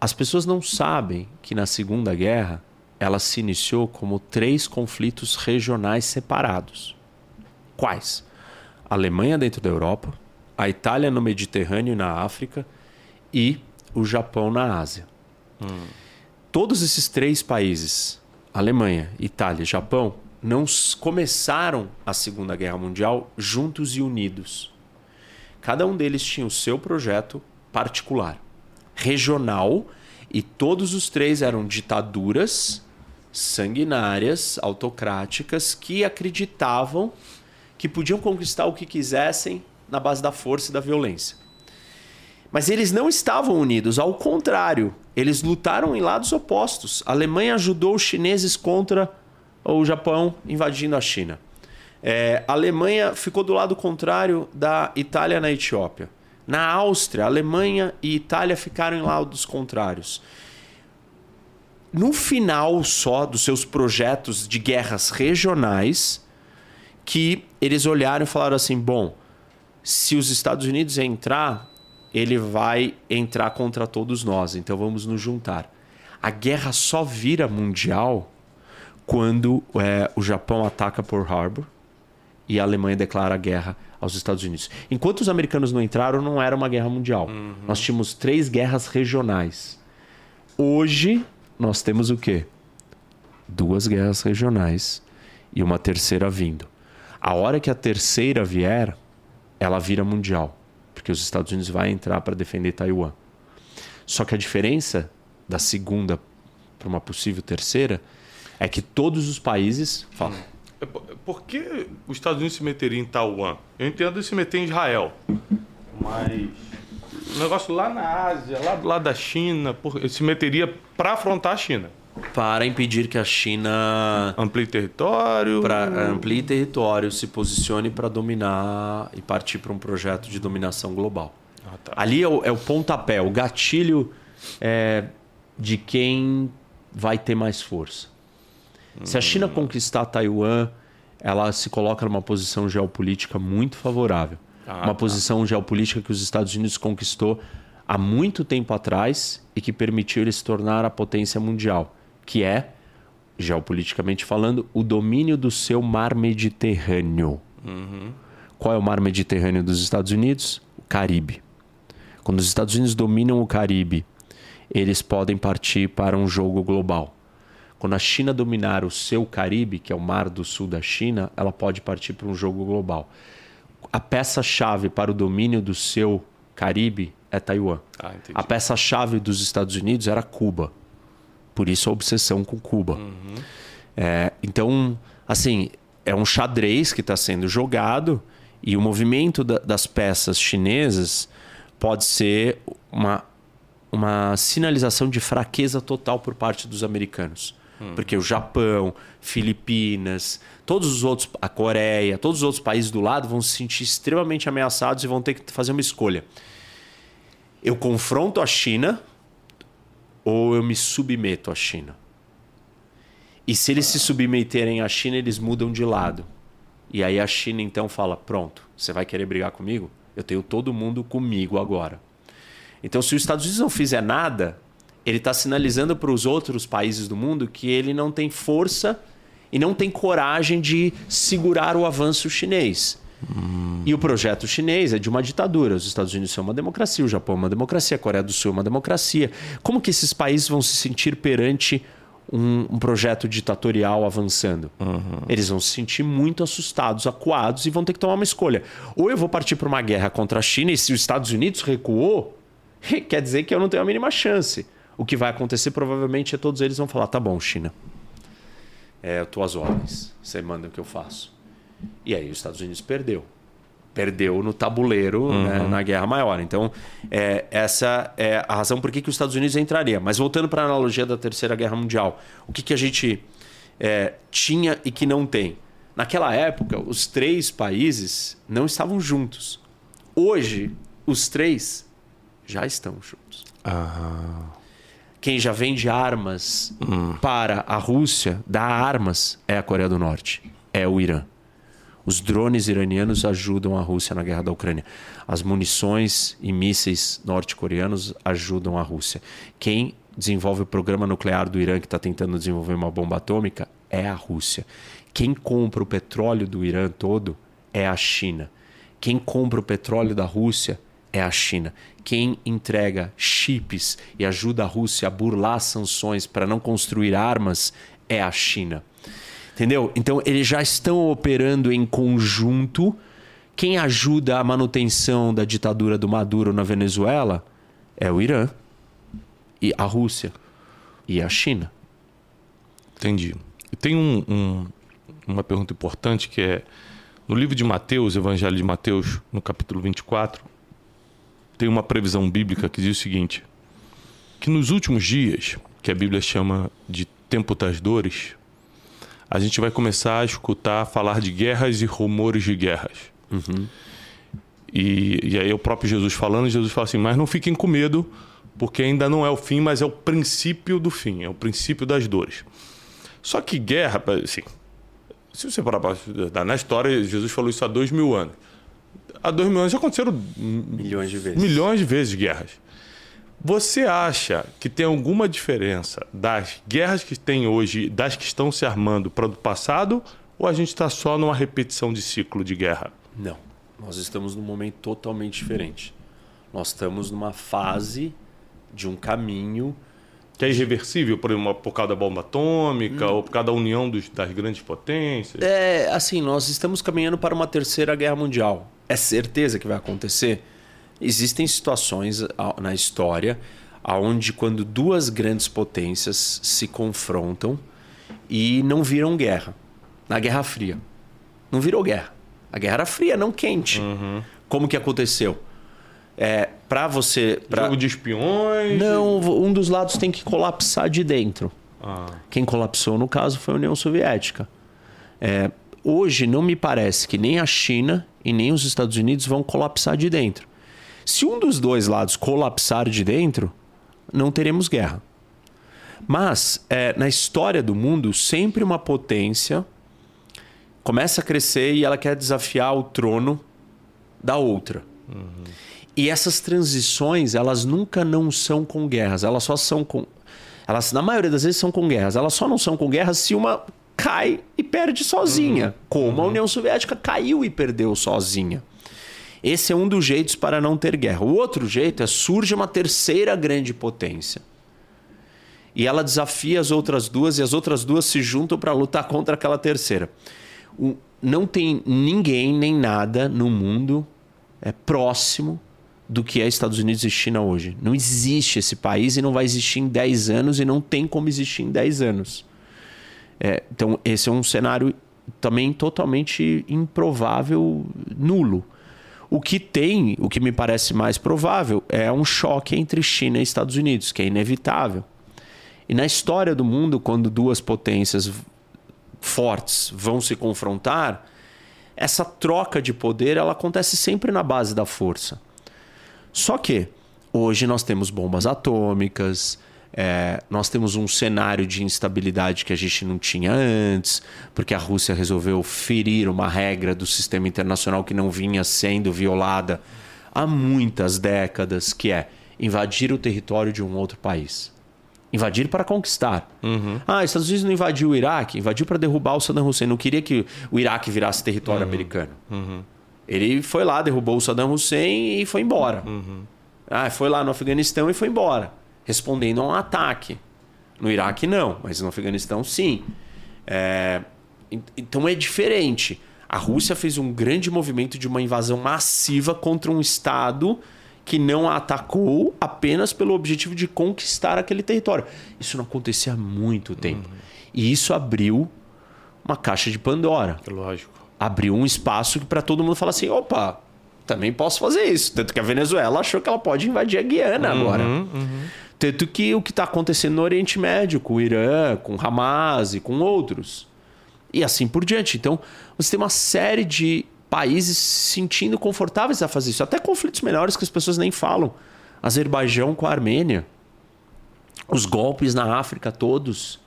As pessoas não sabem que na Segunda Guerra ela se iniciou como três conflitos regionais separados. Quais? A Alemanha dentro da Europa, a Itália no Mediterrâneo e na África e o Japão na Ásia. Todos esses três países, Alemanha, Itália e Japão, não começaram a Segunda Guerra Mundial juntos e unidos. Cada um deles tinha o seu projeto particular, regional, e todos os três eram ditaduras sanguinárias, autocráticas, que acreditavam que podiam conquistar o que quisessem na base da força e da violência. Mas eles não estavam unidos, ao contrário, eles lutaram em lados opostos. A Alemanha ajudou os chineses contra o Japão invadindo a China. É, a Alemanha ficou do lado contrário da Itália na Etiópia. Na Áustria, Alemanha e Itália ficaram em lados contrários. No final só dos seus projetos de guerras regionais, que eles olharam e falaram assim: bom, se os Estados Unidos entrar, ele vai entrar contra todos nós, então vamos nos juntar. A guerra só vira mundial quando é, o Japão ataca Pearl Harbor e a Alemanha declara guerra aos Estados Unidos. Enquanto os americanos não entraram, não era uma guerra mundial. Nós tínhamos três guerras regionais. Hoje, nós temos o quê? Duas guerras regionais e uma terceira vindo. A hora que a terceira vier, ela vira mundial, porque os Estados Unidos vai entrar para defender Taiwan. Só que a diferença da segunda para uma possível terceira é que todos os países falam. É por- que os Estados Unidos se meteriam em Taiwan? Eu entendo se meter em Israel. Mas. O negócio lá na Ásia, lá do lado da China, por- se meteria para afrontar a China. Para impedir que a China Amplie território. pra, amplie território, se posicione para dominar e partir para um projeto de dominação global. Ah, tá. Ali é o, é o pontapé, o gatilho é, de quem vai ter mais força. Se a China conquistar Taiwan, ela se coloca numa posição geopolítica muito favorável. Ah, uma tá. posição geopolítica que os Estados Unidos conquistou há muito tempo atrás e que permitiu ele se tornar a potência mundial, que é geopoliticamente falando, o domínio do seu mar Mediterrâneo. Uhum. Qual é o mar Mediterrâneo dos Estados Unidos? O Caribe. Quando os Estados Unidos dominam o Caribe, eles podem partir para um jogo global. Quando a China dominar o seu Caribe, que é o mar do sul da China, ela pode partir para um jogo global. A peça-chave para o domínio do seu Caribe é Taiwan. Ah, a peça-chave dos Estados Unidos era Cuba. Por isso a obsessão com Cuba. Uhum. É, então, assim, é um xadrez que está sendo jogado e o movimento da, das peças chinesas pode ser uma, uma sinalização de fraqueza total por parte dos americanos. Porque o Japão, Filipinas, todos os outros, a Coreia, todos os outros países do lado vão se sentir extremamente ameaçados e vão ter que fazer uma escolha. Eu confronto a China ou eu me submeto à China? E se eles se submeterem à China, eles mudam de lado. E aí a China então fala: pronto, você vai querer brigar comigo? Eu tenho todo mundo comigo agora. Então, se os Estados Unidos não fizer nada, ele está sinalizando para os outros países do mundo que ele não tem força e não tem coragem de segurar o avanço chinês. Hum. E o projeto chinês é de uma ditadura. Os Estados Unidos são uma democracia, o Japão é uma democracia, a Coreia do Sul é uma democracia. Como que esses países vão se sentir perante um, um projeto ditatorial avançando? Uhum. Eles vão se sentir muito assustados, acuados e vão ter que tomar uma escolha. Ou eu vou partir para uma guerra contra a China e se os Estados Unidos recuou, quer dizer que eu não tenho a mínima chance o que vai acontecer provavelmente é todos eles vão falar: tá bom, China, é tuas ordens, você manda o que eu faço. E aí os Estados Unidos perdeu. Perdeu no tabuleiro né, uhum. né, na guerra maior. Então, é, essa é a razão por que, que os Estados Unidos entraria. Mas voltando para a analogia da Terceira Guerra Mundial, o que, que a gente é, tinha e que não tem? Naquela época, os três países não estavam juntos. Hoje, os três já estão juntos. Ah quem já vende armas hum. para a Rússia, dá armas, é a Coreia do Norte, é o Irã. Os drones iranianos ajudam a Rússia na guerra da Ucrânia. As munições e mísseis norte-coreanos ajudam a Rússia. Quem desenvolve o programa nuclear do Irã, que está tentando desenvolver uma bomba atômica, é a Rússia. Quem compra o petróleo do Irã todo é a China. Quem compra o petróleo da Rússia é a China. Quem entrega chips e ajuda a Rússia a burlar sanções para não construir armas é a China. Entendeu? Então, eles já estão operando em conjunto. Quem ajuda a manutenção da ditadura do Maduro na Venezuela é o Irã, e a Rússia e a China. Entendi. Tem um, um, uma pergunta importante que é: no livro de Mateus, Evangelho de Mateus, no capítulo 24, tem uma previsão bíblica que diz o seguinte: que nos últimos dias, que a Bíblia chama de tempo das dores, a gente vai começar a escutar falar de guerras e rumores de guerras. Uhum. E, e aí o próprio Jesus falando, Jesus fala assim: mas não fiquem com medo, porque ainda não é o fim, mas é o princípio do fim, é o princípio das dores. Só que guerra, assim, se você parar para na história, Jesus falou isso há dois mil anos há dois mil anos já aconteceram milhões de vezes. Milhões de vezes guerras. Você acha que tem alguma diferença das guerras que tem hoje, das que estão se armando para o passado, ou a gente está só numa repetição de ciclo de guerra? Não. Nós estamos num momento totalmente diferente. Nós estamos numa fase de um caminho que é irreversível por, uma, por causa da bomba atômica hum. ou por causa da união dos, das grandes potências? É, assim, nós estamos caminhando para uma terceira guerra mundial. É certeza que vai acontecer? Existem situações na história onde quando duas grandes potências se confrontam e não viram guerra. Na Guerra Fria. Não virou guerra. A guerra era fria, não quente. Uhum. Como que aconteceu? É, para você. Pra... Jogo de espiões? Não, um dos lados tem que colapsar de dentro. Ah. Quem colapsou, no caso, foi a União Soviética. É, hoje, não me parece que nem a China e nem os Estados Unidos vão colapsar de dentro. Se um dos dois lados colapsar de dentro, não teremos guerra. Mas, é, na história do mundo, sempre uma potência começa a crescer e ela quer desafiar o trono da outra. Uhum. E essas transições, elas nunca não são com guerras, elas só são com. Elas, na maioria das vezes, são com guerras. Elas só não são com guerras se uma cai e perde sozinha, uhum. como a União Soviética caiu e perdeu sozinha. Esse é um dos jeitos para não ter guerra. O outro jeito é surge uma terceira grande potência. E ela desafia as outras duas e as outras duas se juntam para lutar contra aquela terceira. O, não tem ninguém nem nada no mundo é próximo do que é Estados Unidos e China hoje. Não existe esse país e não vai existir em 10 anos e não tem como existir em 10 anos. É, então, esse é um cenário também totalmente improvável, nulo. O que tem, o que me parece mais provável, é um choque entre China e Estados Unidos, que é inevitável. E na história do mundo, quando duas potências fortes vão se confrontar, essa troca de poder ela acontece sempre na base da força. Só que hoje nós temos bombas atômicas, é, nós temos um cenário de instabilidade que a gente não tinha antes, porque a Rússia resolveu ferir uma regra do sistema internacional que não vinha sendo violada há muitas décadas, que é invadir o território de um outro país. Invadir para conquistar. Uhum. Ah, Estados Unidos não invadiu o Iraque, invadiu para derrubar o Saddam Hussein. Não queria que o Iraque virasse território uhum. americano. Uhum. Ele foi lá, derrubou o Saddam Hussein e foi embora. Uhum. Ah, foi lá no Afeganistão e foi embora respondendo a um ataque. No Iraque, não, mas no Afeganistão, sim. É... Então é diferente. A Rússia fez um grande movimento de uma invasão massiva contra um Estado que não a atacou apenas pelo objetivo de conquistar aquele território. Isso não acontecia há muito tempo. Uhum. E isso abriu uma caixa de Pandora. Lógico. Abriu um espaço para todo mundo falar assim: opa, também posso fazer isso. Tanto que a Venezuela achou que ela pode invadir a Guiana uhum, agora. Uhum. Tanto que o que está acontecendo no Oriente Médio, com o Irã, com Hamas e com outros. E assim por diante. Então, você tem uma série de países se sentindo confortáveis a fazer isso. Até conflitos menores que as pessoas nem falam. Azerbaijão com a Armênia. Os golpes na África todos.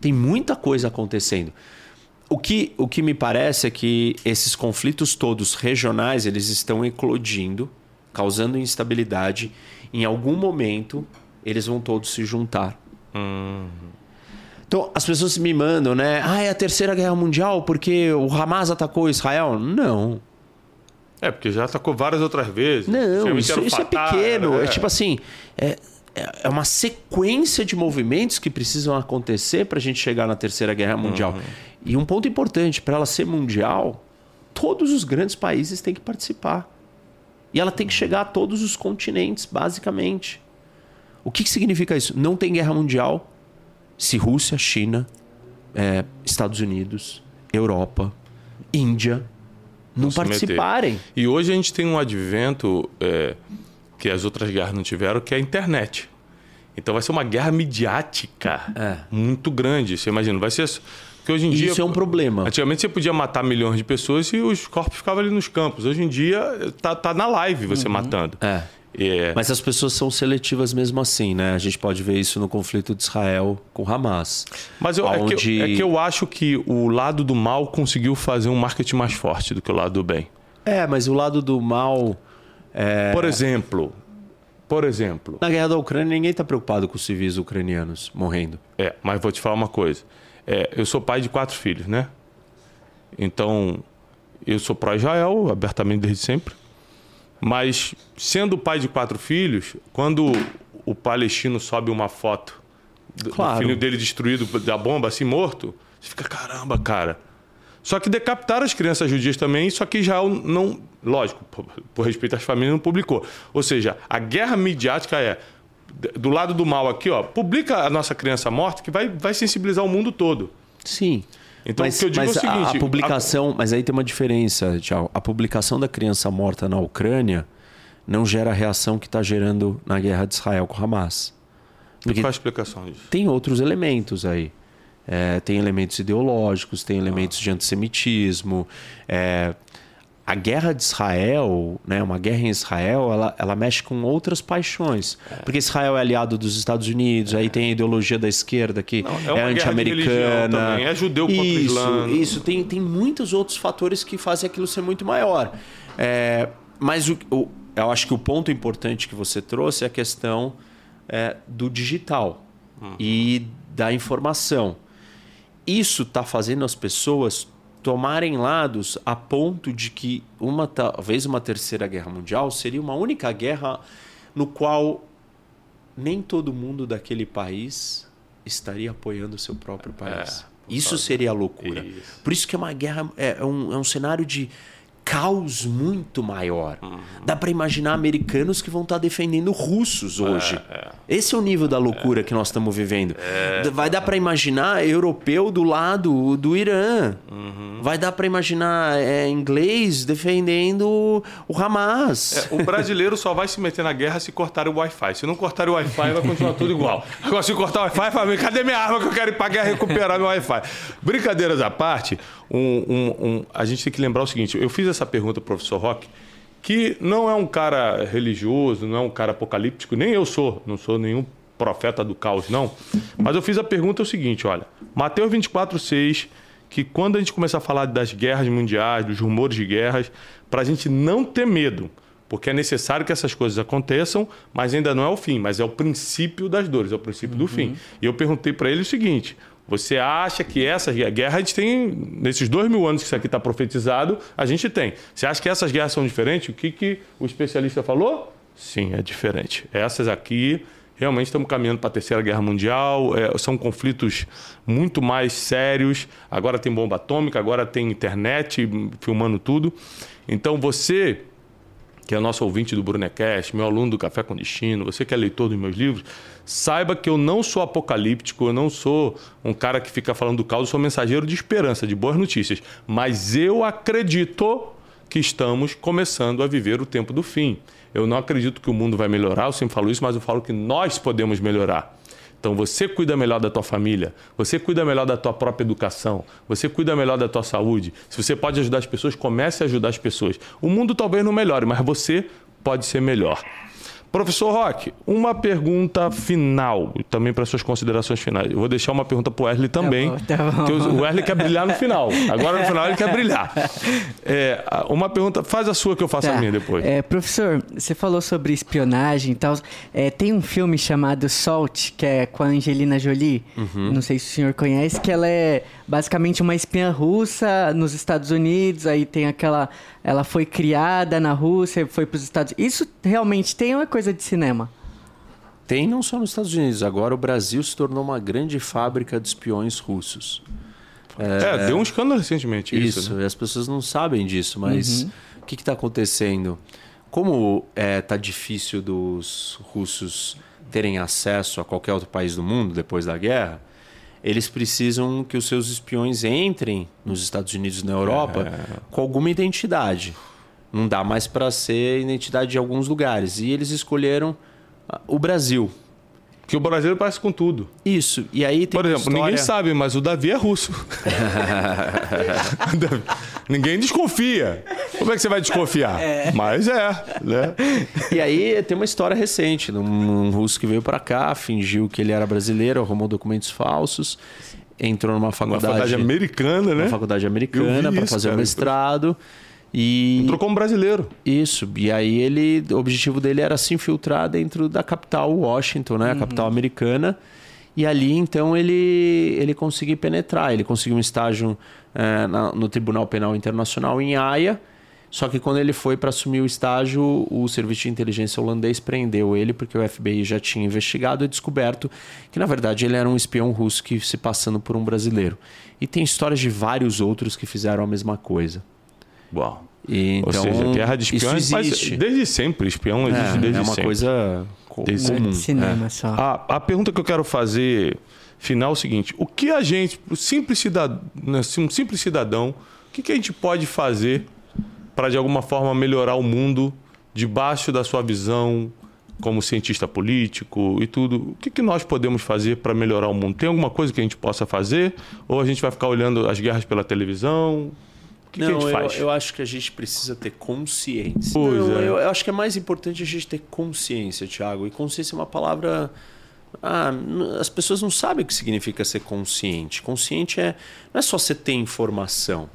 Tem muita coisa acontecendo. O que, o que me parece é que esses conflitos todos regionais eles estão eclodindo, causando instabilidade. Em algum momento, eles vão todos se juntar. Uhum. Então, as pessoas me mandam, né? Ah, é a terceira guerra mundial porque o Hamas atacou Israel? Não. É, porque já atacou várias outras vezes. Não, isso, isso é pequeno. É. é tipo assim, é, é uma sequência de movimentos que precisam acontecer para a gente chegar na terceira guerra mundial. Uhum. E um ponto importante, para ela ser mundial, todos os grandes países têm que participar. E ela tem que chegar a todos os continentes, basicamente. O que, que significa isso? Não tem guerra mundial se Rússia, China, é, Estados Unidos, Europa, Índia não, não participarem. E hoje a gente tem um advento é, que as outras guerras não tiveram, que é a internet. Então vai ser uma guerra midiática é. muito grande. Você imagina, vai ser. Porque hoje em Isso dia. Isso é um problema. Antigamente você podia matar milhões de pessoas e os corpos ficavam ali nos campos. Hoje em dia tá, tá na live você uhum. matando. É. É. Mas as pessoas são seletivas mesmo assim, né? A gente pode ver isso no conflito de Israel com Hamas. Mas eu, onde... é, que eu, é, que eu, acho que o lado do mal conseguiu fazer um marketing mais forte do que o lado do bem. É, mas o lado do mal. É... Por exemplo. Por exemplo. Na guerra da Ucrânia, ninguém está preocupado com os civis ucranianos morrendo. É, mas vou te falar uma coisa. É, eu sou pai de quatro filhos, né? Então, eu sou pró-Israel, abertamente desde sempre. Mas, sendo pai de quatro filhos, quando o palestino sobe uma foto do, claro. do filho dele destruído da bomba, assim, morto, você fica, caramba, cara. Só que decapitaram as crianças judias também, só que Israel não. Lógico, por, por respeito às famílias, não publicou. Ou seja, a guerra midiática é do lado do mal aqui, ó, publica a nossa criança morta que vai, vai sensibilizar o mundo todo. Sim. Então, mas, o que eu digo mas é o seguinte... A, a publicação... A... Mas aí tem uma diferença, Tchau. A publicação da criança morta na Ucrânia não gera a reação que está gerando na guerra de Israel com Hamas. Porque qual a explicação disso? Tem outros elementos aí. É, tem elementos ideológicos, tem elementos ah. de antissemitismo. É, a guerra de Israel, né, uma guerra em Israel, ela, ela mexe com outras paixões. É. Porque Israel é aliado dos Estados Unidos, é. aí tem a ideologia da esquerda que Não, é, é anti-americana. É judeu contra isso, Islã. Isso, tem, tem muitos outros fatores que fazem aquilo ser muito maior. É, mas o, o, eu acho que o ponto importante que você trouxe é a questão é, do digital. uhum. e da informação. Isso está fazendo as pessoas tomarem lados a ponto de que uma talvez uma terceira guerra mundial seria uma única guerra no qual nem todo mundo daquele país estaria apoiando o seu próprio país. É, isso seria loucura. Isso. Por isso que é uma guerra, é, é um, é um cenário de caos muito maior. Uhum. Dá para imaginar americanos que vão estar tá defendendo russos hoje. É, é. Esse é o nível da loucura é. que nós estamos vivendo. É. Vai dar para imaginar europeu do lado do Irã. Uhum. Vai dar para imaginar é, inglês defendendo o Hamas. É, o brasileiro só vai se meter na guerra se cortar o Wi-Fi. Se não cortar o Wi-Fi, vai continuar tudo igual. Agora, se cortar o Wi-Fi, vai cadê minha arma que eu quero ir para guerra recuperar meu Wi-Fi? Brincadeiras à parte, um, um, um, a gente tem que lembrar o seguinte: eu fiz essa pergunta para o professor Roque, que não é um cara religioso, não é um cara apocalíptico, nem eu sou, não sou nenhum profeta do caos, não. Mas eu fiz a pergunta o seguinte: olha, Mateus 24, 6, que quando a gente começar a falar das guerras mundiais, dos rumores de guerras, para a gente não ter medo, porque é necessário que essas coisas aconteçam, mas ainda não é o fim, mas é o princípio das dores, é o princípio uhum. do fim. E eu perguntei para ele o seguinte: você acha que essa guerra a gente tem, nesses dois mil anos que isso aqui está profetizado, a gente tem. Você acha que essas guerras são diferentes? O que, que o especialista falou? Sim, é diferente. Essas aqui, realmente estamos caminhando para a Terceira Guerra Mundial, é, são conflitos muito mais sérios. Agora tem bomba atômica, agora tem internet filmando tudo. Então você que é nosso ouvinte do Brunecast, meu aluno do Café com Destino, você que é leitor dos meus livros, saiba que eu não sou apocalíptico, eu não sou um cara que fica falando do caos, eu sou mensageiro de esperança, de boas notícias. Mas eu acredito que estamos começando a viver o tempo do fim. Eu não acredito que o mundo vai melhorar, eu sempre falo isso, mas eu falo que nós podemos melhorar. Então você cuida melhor da tua família, você cuida melhor da tua própria educação, você cuida melhor da tua saúde. Se você pode ajudar as pessoas, comece a ajudar as pessoas. O mundo talvez não melhore, mas você pode ser melhor. Professor Roque, uma pergunta final, também para suas considerações finais. Eu vou deixar uma pergunta para o Wesley também, tá bom, tá bom. o Wesley quer brilhar no final. Agora no final ele quer brilhar. É, uma pergunta, faz a sua que eu faço tá. a minha depois. É, professor, você falou sobre espionagem e tal. É, tem um filme chamado Salt, que é com a Angelina Jolie. Uhum. Não sei se o senhor conhece, que ela é basicamente uma espiã russa nos Estados Unidos. Aí tem aquela ela foi criada na Rússia, foi para os Estados Unidos. Isso realmente tem uma coisa de cinema? Tem não só nos Estados Unidos. Agora o Brasil se tornou uma grande fábrica de espiões russos. É, é deu um escândalo recentemente isso. Isso, né? as pessoas não sabem disso, mas uhum. o que está acontecendo? Como está é, tá difícil dos russos terem acesso a qualquer outro país do mundo depois da guerra, eles precisam que os seus espiões entrem nos Estados Unidos e na Europa é. com alguma identidade. Não dá mais para ser identidade de alguns lugares. E eles escolheram ah, o Brasil. Que o brasileiro parece com tudo. Isso. E aí Por exemplo, história... ninguém sabe, mas o Davi é russo. ninguém desconfia. Como é que você vai desconfiar? É. Mas é, né? E aí tem uma história recente, um, um russo que veio para cá, fingiu que ele era brasileiro, arrumou documentos falsos, entrou numa faculdade, uma faculdade americana, né? Uma faculdade americana para fazer o um mestrado. E entrou como brasileiro. Isso. E aí ele, o objetivo dele era se infiltrar dentro da capital Washington, né, a uhum. capital americana. E ali então ele ele conseguiu penetrar. Ele conseguiu um estágio é, na, no Tribunal Penal Internacional em Haia. Só que quando ele foi para assumir o estágio, o serviço de inteligência holandês prendeu ele porque o FBI já tinha investigado e descoberto que na verdade ele era um espião russo que se passando por um brasileiro. E tem histórias de vários outros que fizeram a mesma coisa. Uau. E, então, Ou seja, guerra de espiões, mas desde sempre, espião existe é, desde sempre. É uma sempre. coisa comum. Cinema é. só. A, a pergunta que eu quero fazer final é o seguinte: o que a gente, o simples cidadão, né, um simples cidadão, o que, que a gente pode fazer para de alguma forma melhorar o mundo debaixo da sua visão como cientista político e tudo? O que, que nós podemos fazer para melhorar o mundo? Tem alguma coisa que a gente possa fazer? Ou a gente vai ficar olhando as guerras pela televisão? Que, não, que a gente faz? Eu, eu, acho que a gente precisa ter consciência. Pois não, é. eu, eu, acho que é mais importante a gente ter consciência, Thiago. E consciência é uma palavra. Ah, as pessoas não sabem o que significa ser consciente. Consciente é não é só você ter informação,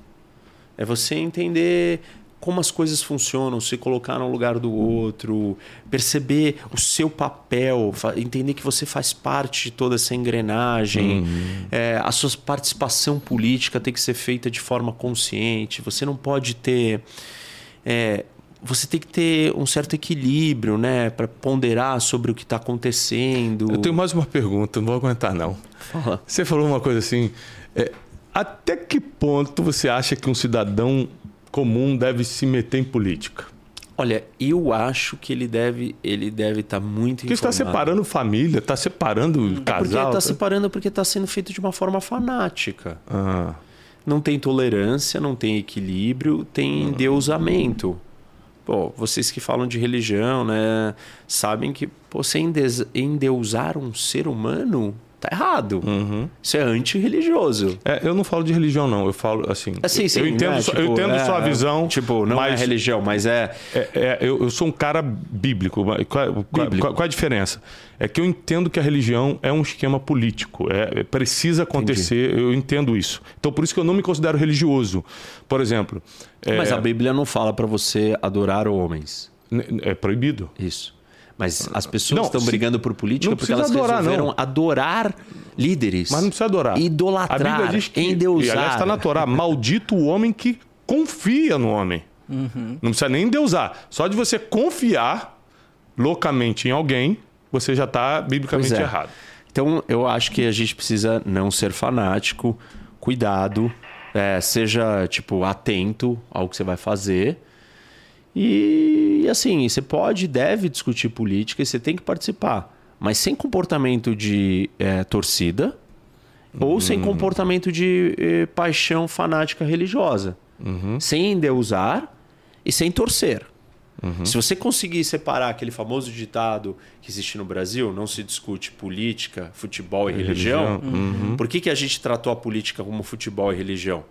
é você entender como as coisas funcionam, se colocar no lugar do outro, perceber o seu papel, entender que você faz parte de toda essa engrenagem. Uhum. É, a sua participação política tem que ser feita de forma consciente. Você não pode ter. É, você tem que ter um certo equilíbrio, né, para ponderar sobre o que está acontecendo. Eu tenho mais uma pergunta, não vou aguentar não. Fala. Você falou uma coisa assim. É, até que ponto você acha que um cidadão comum deve se meter em política? Olha, eu acho que ele deve ele deve estar tá muito Porque está separando família, está separando hum. casal. Porque está tá separando porque está sendo feito de uma forma fanática. Ah. Não tem tolerância, não tem equilíbrio, tem ah. endeusamento. Pô, vocês que falam de religião, né, sabem que pô, você endeusar um ser humano tá errado. Uhum. Isso é antirreligioso. É, eu não falo de religião, não. Eu falo assim. É, sim, sim, eu entendo, né? tipo, eu entendo é, sua visão. Tipo, não é mas, é religião, mas é. é, é eu, eu, sou um cara bíblico. Qual, bíblico. Qual, qual, a diferença? É que eu entendo que a religião é um esquema político. É, precisa acontecer. Entendi. Eu entendo isso. Então, por isso que eu não me considero religioso. Por exemplo. Mas a Bíblia não fala para você adorar homens. É proibido. Isso. Mas as pessoas não, estão brigando por política porque elas adorar, resolveram não. adorar líderes. Mas não precisa adorar. Idolatrar, a Bíblia diz que, endeusar. E, aliás, está na Torá, maldito o homem que confia no homem. Uhum. Não precisa nem endeusar. Só de você confiar loucamente em alguém, você já está biblicamente é. errado. Então, eu acho que a gente precisa não ser fanático, cuidado, é, seja tipo atento ao que você vai fazer e, assim, você pode, deve discutir política e você tem que participar, mas sem comportamento de é, torcida ou uhum. sem comportamento de eh, paixão fanática religiosa. Uhum. Sem endeusar e sem torcer. Uhum. Se você conseguir separar aquele famoso ditado que existe no Brasil, não se discute política, futebol e religião, religião. Uhum. por que, que a gente tratou a política como futebol e religião?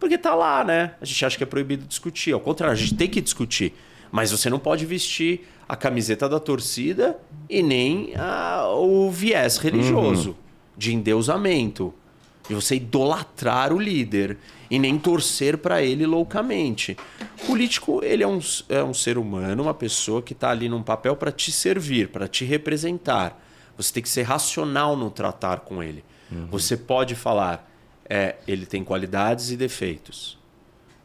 Porque tá lá, né? A gente acha que é proibido discutir. Ao contrário, a gente tem que discutir. Mas você não pode vestir a camiseta da torcida e nem a, o viés religioso uhum. de endeusamento. De você idolatrar o líder e nem torcer para ele loucamente. O político, ele é um, é um ser humano, uma pessoa que está ali num papel para te servir, para te representar. Você tem que ser racional no tratar com ele. Uhum. Você pode falar, é, ele tem qualidades e defeitos.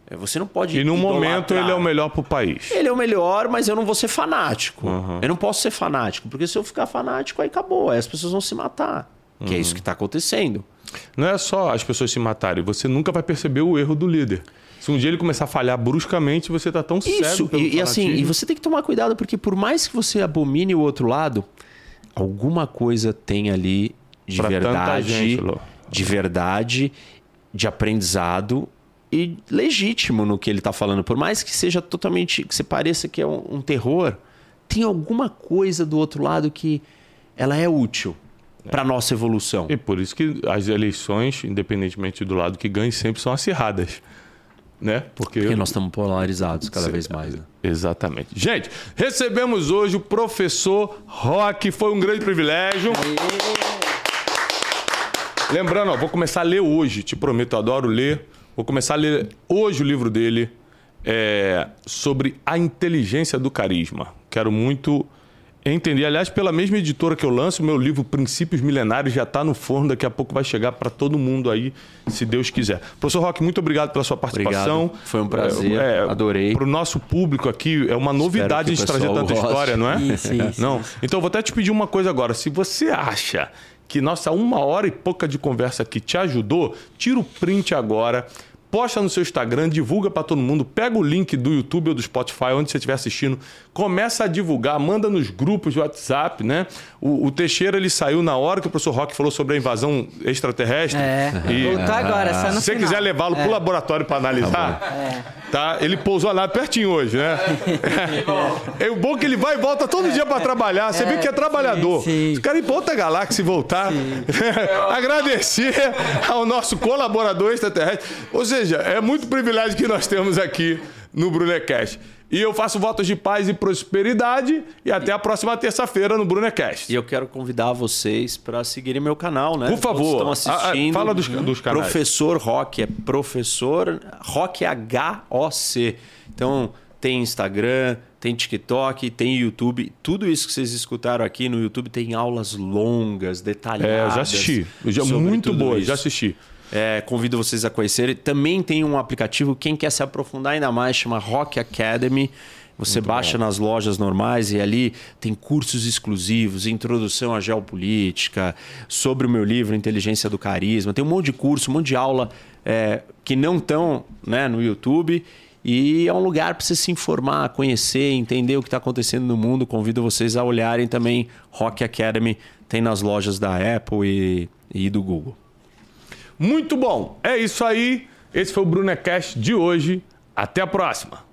É, você não pode. E no momento ele é o melhor para o país. Ele é o melhor, mas eu não vou ser fanático. Uhum. Eu não posso ser fanático, porque se eu ficar fanático, aí acabou. Aí as pessoas vão se matar. Que é isso que está acontecendo. Não é só as pessoas se matarem, você nunca vai perceber o erro do líder. Se um dia ele começar a falhar bruscamente, você está tão Isso, e, e assim, e você tem que tomar cuidado, porque por mais que você abomine o outro lado, alguma coisa tem ali de pra verdade. Gente, de verdade, de aprendizado e legítimo no que ele está falando. Por mais que seja totalmente. que se pareça que é um, um, terror, tem alguma coisa do outro lado que ela é útil é. para nossa evolução. E por isso que as eleições, independentemente do lado que ganhe, sempre são acirradas. Né? Porque, Porque nós estamos polarizados cada Sim, vez mais. Né? Exatamente. Gente, recebemos hoje o professor Rock. Foi um grande privilégio. Aê. Lembrando, ó, vou começar a ler hoje, te prometo, eu adoro ler. Vou começar a ler hoje o livro dele é, sobre a inteligência do carisma. Quero muito entender. Aliás, pela mesma editora que eu lanço, o meu livro Princípios Milenários já está no forno, daqui a pouco vai chegar para todo mundo aí, se Deus quiser. Professor Roque, muito obrigado pela sua participação. Obrigado. Foi um prazer, é, é, adorei. Para o nosso público aqui, é uma novidade a gente trazer tanta goste. história, não é? Isso, isso, não? Então, vou até te pedir uma coisa agora. Se você acha que nossa uma hora e pouca de conversa aqui te ajudou, tira o print agora, posta no seu Instagram, divulga para todo mundo, pega o link do YouTube ou do Spotify, onde você estiver assistindo, começa a divulgar, manda nos grupos do WhatsApp, né? O, o, Teixeira ele saiu na hora que o professor Roque falou sobre a invasão extraterrestre. É. E, Voltou agora, só no Se você quiser levá-lo é. para o laboratório para analisar, tá, é. tá, Ele pousou lá pertinho hoje, né? é o bom que ele vai e volta todo dia para trabalhar. Você é, vê que é trabalhador. Sim, sim. quer ir para outra galáxia e voltar. Agradecer ao nosso colaborador extraterrestre. Ou seja, seja, é muito privilégio que nós temos aqui no Brunecast. E eu faço votos de paz e prosperidade. E até a próxima terça-feira no Brunecast. E eu quero convidar vocês para seguirem meu canal, né? Por favor. Todos estão assistindo. fala dos, dos canais. Professor Rock, é professor Rock H-O-C. Então, tem Instagram, tem TikTok, tem YouTube. Tudo isso que vocês escutaram aqui no YouTube tem aulas longas, detalhadas. É, eu já assisti. Eu já, muito boa, já assisti. É, convido vocês a conhecerem. Também tem um aplicativo, quem quer se aprofundar ainda mais, chama Rock Academy. Você Muito baixa bom. nas lojas normais e ali tem cursos exclusivos, introdução à geopolítica, sobre o meu livro Inteligência do Carisma. Tem um monte de curso, um monte de aula é, que não estão né, no YouTube. E é um lugar para você se informar, conhecer, entender o que está acontecendo no mundo. Convido vocês a olharem também Rock Academy. Tem nas lojas da Apple e, e do Google. Muito bom. É isso aí. Esse foi o Brunecast de hoje. Até a próxima.